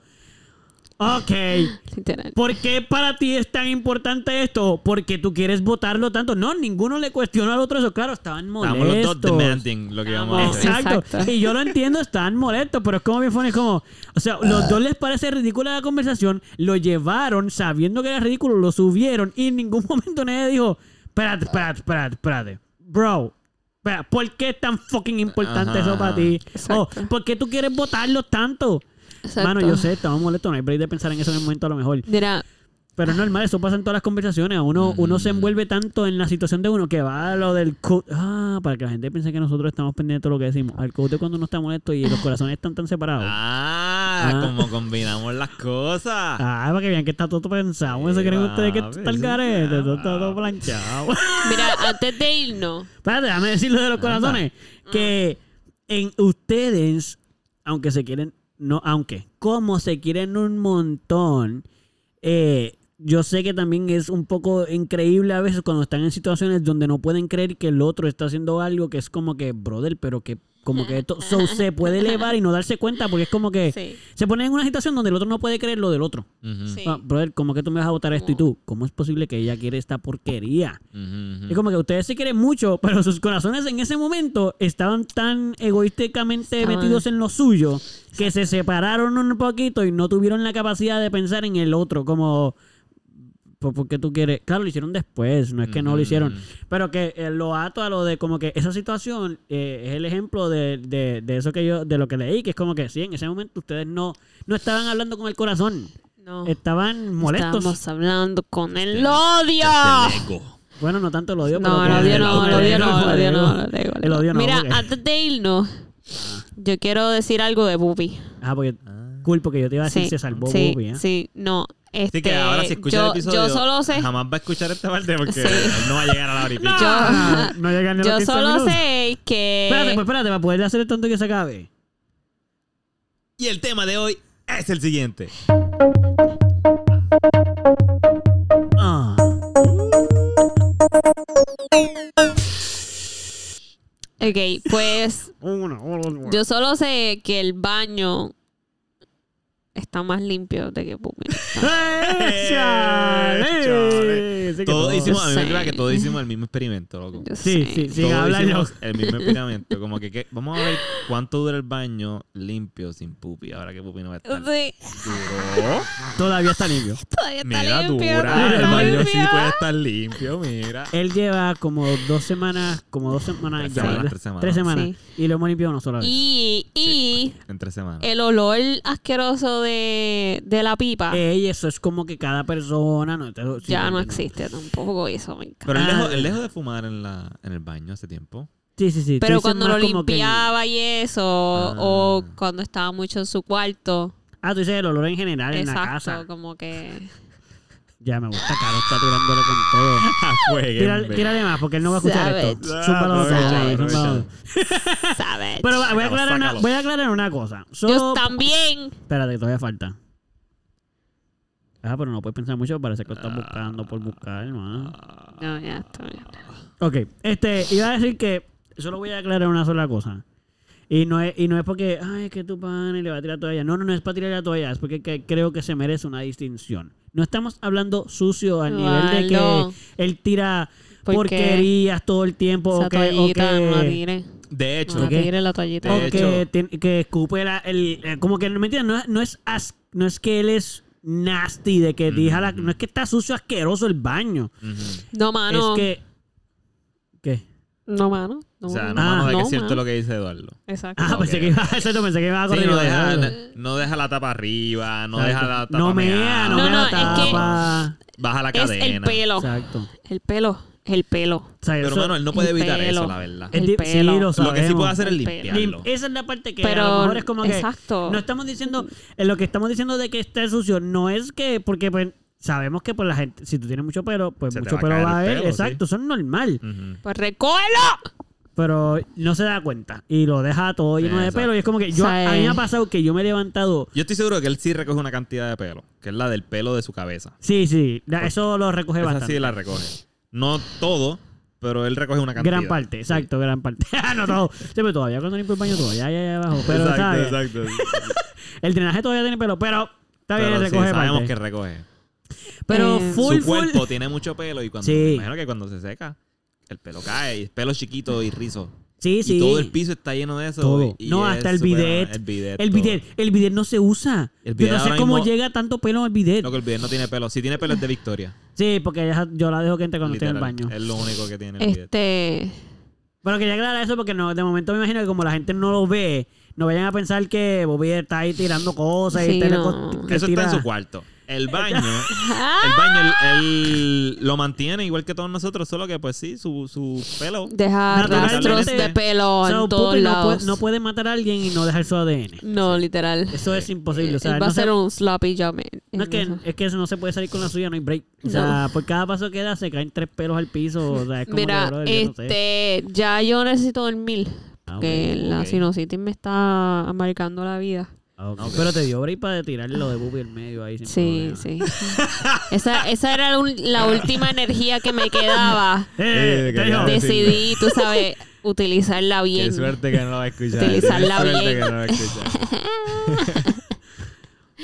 Ok, Literal. ¿por qué para ti es tan importante esto? Porque tú quieres votarlo tanto. No, ninguno le cuestionó al otro eso. Claro, estaban molestos. Estábamos los dos demanding lo que íbamos a Estábamos- hacer. Exacto. Exacto. Y yo lo entiendo, estaban molestos, pero es como bien funny, es como, o sea, los dos les parece ridícula la conversación, lo llevaron sabiendo que era ridículo, lo subieron y en ningún momento nadie dijo, espérate, espérate, espérate, espérate, bro. espera, ¿Por qué es tan fucking importante Ajá. eso para ti? O, Exacto. ¿Por qué tú quieres votarlos tanto? Exacto. Mano, yo sé, estamos molestos, no hay break de pensar en eso en el momento a lo mejor. Mira, Pero es normal, eso pasa en todas las conversaciones. Uno, uno se envuelve tanto en la situación de uno que va a lo del code. Ah, para que la gente piense que nosotros estamos pendientes de lo que decimos. Al code de cuando uno está molesto y los corazones están tan separados. Ah, Ah. como combinamos las cosas. Ah, para que vean que está todo pensado. Eso creen ustedes que está el sí, garete. Todo todo planchado. mira, antes de irnos. Espérate, déjame decir lo de los corazones. Que en ustedes, aunque se quieren, no, aunque, como se quieren un montón, eh, yo sé que también es un poco increíble a veces cuando están en situaciones donde no pueden creer que el otro está haciendo algo que es como que, brother, pero que como que esto so, se puede elevar y no darse cuenta porque es como que Sí. se ponen en una situación donde el otro no puede creer lo del otro. Sí. Ah, brother, ¿cómo que tú me vas a votar esto y tú? ¿Cómo es posible que ella quiere esta porquería? ujú. Es como que ustedes se quieren mucho, pero sus corazones en ese momento estaban tan egoísticamente Estaban- metidos en lo suyo que se separaron un poquito y no tuvieron la capacidad de pensar en el otro, como... ¿Por, por qué tú quieres? Claro, lo hicieron después, no es que no lo hicieron. Pero que eh, lo ato a lo de como que esa situación eh, es el ejemplo de, de, de eso que yo, de lo que leí, que es como que sí, en ese momento ustedes no, no estaban hablando con el corazón. No. estaban molestos. Estamos hablando con el Este- odio. Este. Bueno, no tanto el odio, No, pero el que- odio no, el odio no, el odio no. el el odio El no, Mira, porque- antes de irnos, yo quiero decir algo de Bubi. Ah, porque Ah. Cool, porque yo te iba a decir Sí, se salvó sí, Bubi, ¿eh? sí, no. Este, Así que ahora si escucha yo, el episodio, yo solo sé, jamás va a escuchar esta parte porque Sí. él no va a llegar a la hora y pico. Ah, no llegan ni a yo 15 solo minutos. sé que Espérate, pues espérate, para poder hacer el tonto que se acabe. Y el tema de hoy es el siguiente. Ah. Ok, pues Uno, uno, uno. yo solo sé que el baño está más limpio de que. ¡Eh, chale! Sí Todos todo. hicimos, a mí me sé. creo que todos hicimos el mismo experimento, loco. Yo Sí, sé. sí, sí, todos el mismo experimento. Como que, que- vamos a ver cuánto dura el baño limpio sin pupi. Ahora que pupi no va a estar. Sí, Duró. Todavía está limpio. todavía está Mira, limpio. dura. El baño sí limpio. puede estar limpio, mira. Él lleva como dos semanas, como dos semanas Tres ya, semanas, tres semanas. Tres semanas. Sí. Y lo hemos limpiado una sola vez. Y, y En tres semanas. el olor asqueroso de, de la pipa Ey, eso es como que cada persona... No, te- sí, ya no existe tampoco. Eso me encanta. Pero él Ah. dejó, él dejó de fumar en, la, en el baño hace tiempo. Sí, sí, sí. Tú Pero dices cuando más lo como que- limpiaba y eso, Ah. o cuando estaba mucho en su cuarto. Ah, tú dices el olor en general en la Exacto, casa. como que. Ya me gusta, Caro está tirándole con todo. Tírale, tírale más, porque él no va a escuchar Savage. esto. Ah, Zúmbalo. ¿Sabes? Pero va- voy a, Sácalo, aclarar una, sácalo. voy a aclarar una cosa. Yo también. Espérate, que todavía falta. Ah, pero no puedes pensar mucho, parece que lo estás buscando por buscar, ¿no? No, ya está. Ok, este, iba a decir que solo voy a aclarar una sola cosa. Y no es, y no es porque, ay, es que tu pan le va a tirar toalla. No, no, no es para tirar la toalla, es porque que- creo que se merece una distinción. No estamos hablando sucio al nivel de que él tira ¿por qué? porquerías todo el tiempo Esa o que, o no la que, tire. De hecho, No la tire la toallita. De o que, tien- que escupe la- el, eh, como que, ¿me entiendes? No, es- no, es as- no es que él es nasty, de que dija la- no es que está sucio, asqueroso el baño. No, mano. Es que... ¿Qué? No, mano. No, o sea, no, Ah, mano, de que no, es cierto mano. lo que dice Eduardo. Exacto. Ah, Ok. pensé que iba, exacto, pensé que iba a Sí, correr. no, deja, no deja la tapa arriba, no deja la tapa No mea, no, No, mea no, la es que- tapa. baja la es cadena. el pelo. Exacto. El pelo. El pelo. O sea, Pero, eso- mano, él no puede evitar pelo. eso, la verdad. es el pelo. Sí, lo Lo que sí puede hacer es limpiarlo. Lim- Esa es la parte que Pero. a lo mejor es como que... Exacto. No estamos diciendo... en lo que estamos diciendo de que esté sucio no es que... Porque pues sabemos que pues la gente... Si tú tienes mucho pelo, pues Se mucho va pelo va a haber. pelo, Exacto, eso es normal. Pues recógelo. Pero no se da cuenta. Y lo deja todo lleno de Exacto. pelo. Y es como que yo... O sea, a mí me ha pasado que yo me he levantado... Yo estoy seguro de que él sí recoge una cantidad de pelo, que es la del pelo de su cabeza. Sí, sí. la- Eso lo recoge Esa bastante. sí la recoge. No todo, pero él recoge una cantidad. Gran parte, exacto, gran parte. Ah, no todo. Sí, pero todavía cuando limpio el baño todavía ya, ya abajo. Pero exacto, exacto. El drenaje todavía tiene pelo, pero está bien, Pero sí, recoge sabemos parte. que recoge. Pero Eh, full, Su full. cuerpo tiene mucho pelo y cuando Sí. me imagino que cuando se seca, el pelo cae y pelo chiquito y rizo. Sí, sí. Y todo el piso está lleno de eso. Todo. y- y no, es hasta el bidet. El bidet. El bidet, el bidet no se usa. El Yo bidet no sé cómo mismo- llega tanto pelo al bidet. No, que el bidet no tiene pelo. Si tiene pelo es de Victoria. Sí, porque ella- yo la dejo que entre cuando esté en el Literal. baño. Es lo único que tiene el bidet. Este. Pero quería aclarar eso porque no, de momento me imagino que como la gente no lo ve, no vayan a pensar que Bobby está ahí tirando cosas y está no. Eso está en su cuarto. El baño, el baño, él, él lo mantiene igual que todos nosotros, solo que pues sí, su, su pelo. Deja rastros de pelo So, en todos Pupi no, lados. puede, no puede matar a alguien y no dejar su ADN. No, literal. Eso es imposible. O sea, Él va no a ser se- un sloppy job. en- No es que, eso. es que eso no se puede salir con la suya, no hay break. O sea, por cada paso que da se caen tres pelos al piso. O sea, es como Mira, que, brother, yo no sé. este, ya yo necesito dormir. Ah, la ok. sinusitis me está amaricando la vida. Ah, ok. Ok. Pero te dio break para tirarle lo de Bubi en medio ahí. sin Sí, problema. sí. esa, esa era la, un- la última energía que me quedaba. Eh, decir- Decidí, tú sabes, utilizarla Qué bien. suerte que no lo va a escuchar. Utilizarla Qué suerte bien. que no lo va a escuchar.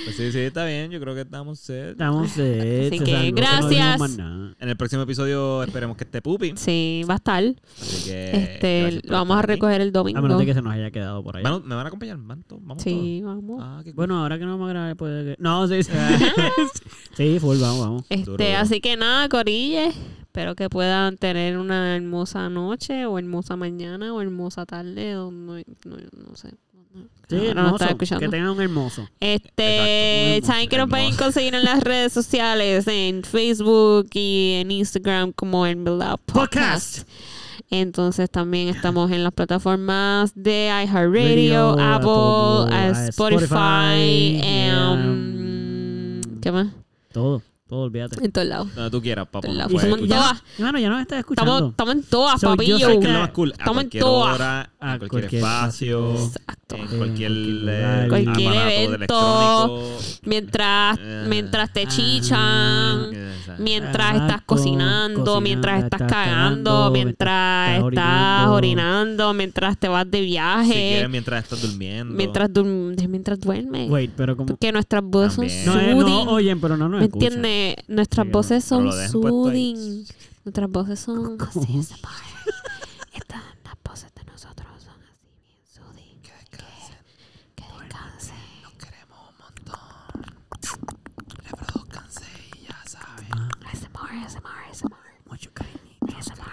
pues sí, sí, está bien. Yo creo que estamos set. Estamos set, Así que gracias. En el próximo episodio esperemos que esté Pupi. Sí, va a estar. Así que. Este, lo vamos a aquí. recoger el A domingo. menos de que se nos haya quedado por ahí. ¿Van- ¿Me van a acompañar? ¿Van todos? ¿Vamos Sí, vamos. Ah. Bueno, ahora que no vamos a grabar, puede que. No, sí, sí. sí, full, vamos, vamos. Este, duro. así que nada, Corille. Espero que puedan tener una hermosa noche, o hermosa mañana, o hermosa tarde, o no, no, no sé. Sí, no hermoso. estás escuchando. Que tengan un hermoso. Este, Exacto. saben que nos pueden Hermoso. conseguir en las redes sociales, en Facebook y en Instagram como Milao Podcast. Podcast. Entonces también estamos en las plataformas de iHeartRadio, Radio, Apple, Apple, eh, Spotify, Spotify, em, ¿qué más? Todo, todo, olvídate. En todos lados. Donde tú quieras, papá. Estamos en todas. Hermano, ya nos estás Estamos, escuchando. estamos en todas, So, yo papillo. sé ¿Sabes qué que- lo más cool? A Estamos en cualquier todas. hora, a A cualquier, cualquier espacio, Exacto. En En cualquier, cualquier eh. Cualquier evento. Mientras, Eh, mientras te ah, chichan, eh, sea, mientras Exacto. estás cocinando, Cocinando, mientras estás estás cagando, cagando, mientras estás estás orinando. orinando, mientras te vas de Si viaje, quieres mientras estás durmiendo. mientras, dur- mientras duermes. Wait, pero como... Porque nuestras voces son También. No, eh, soothing. no oyen, pero no nos ¿Me entiendes? Nuestras Digo, voces son soothing. Nuestras voces son así, ¿Cómo? se paran. Estas, las voces de nosotros son así, bien soothing. Que descansen. Que descansen. Los queremos un montón. Reproduzcanse y ya saben. ASMR, ASMR. Mucho cariño. ASMR.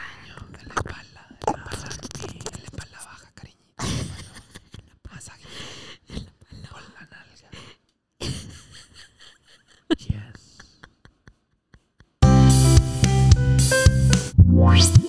En la espalda. En la espalda, en la espalda baja, cariñito. Masajito. Por la nalga. Yes.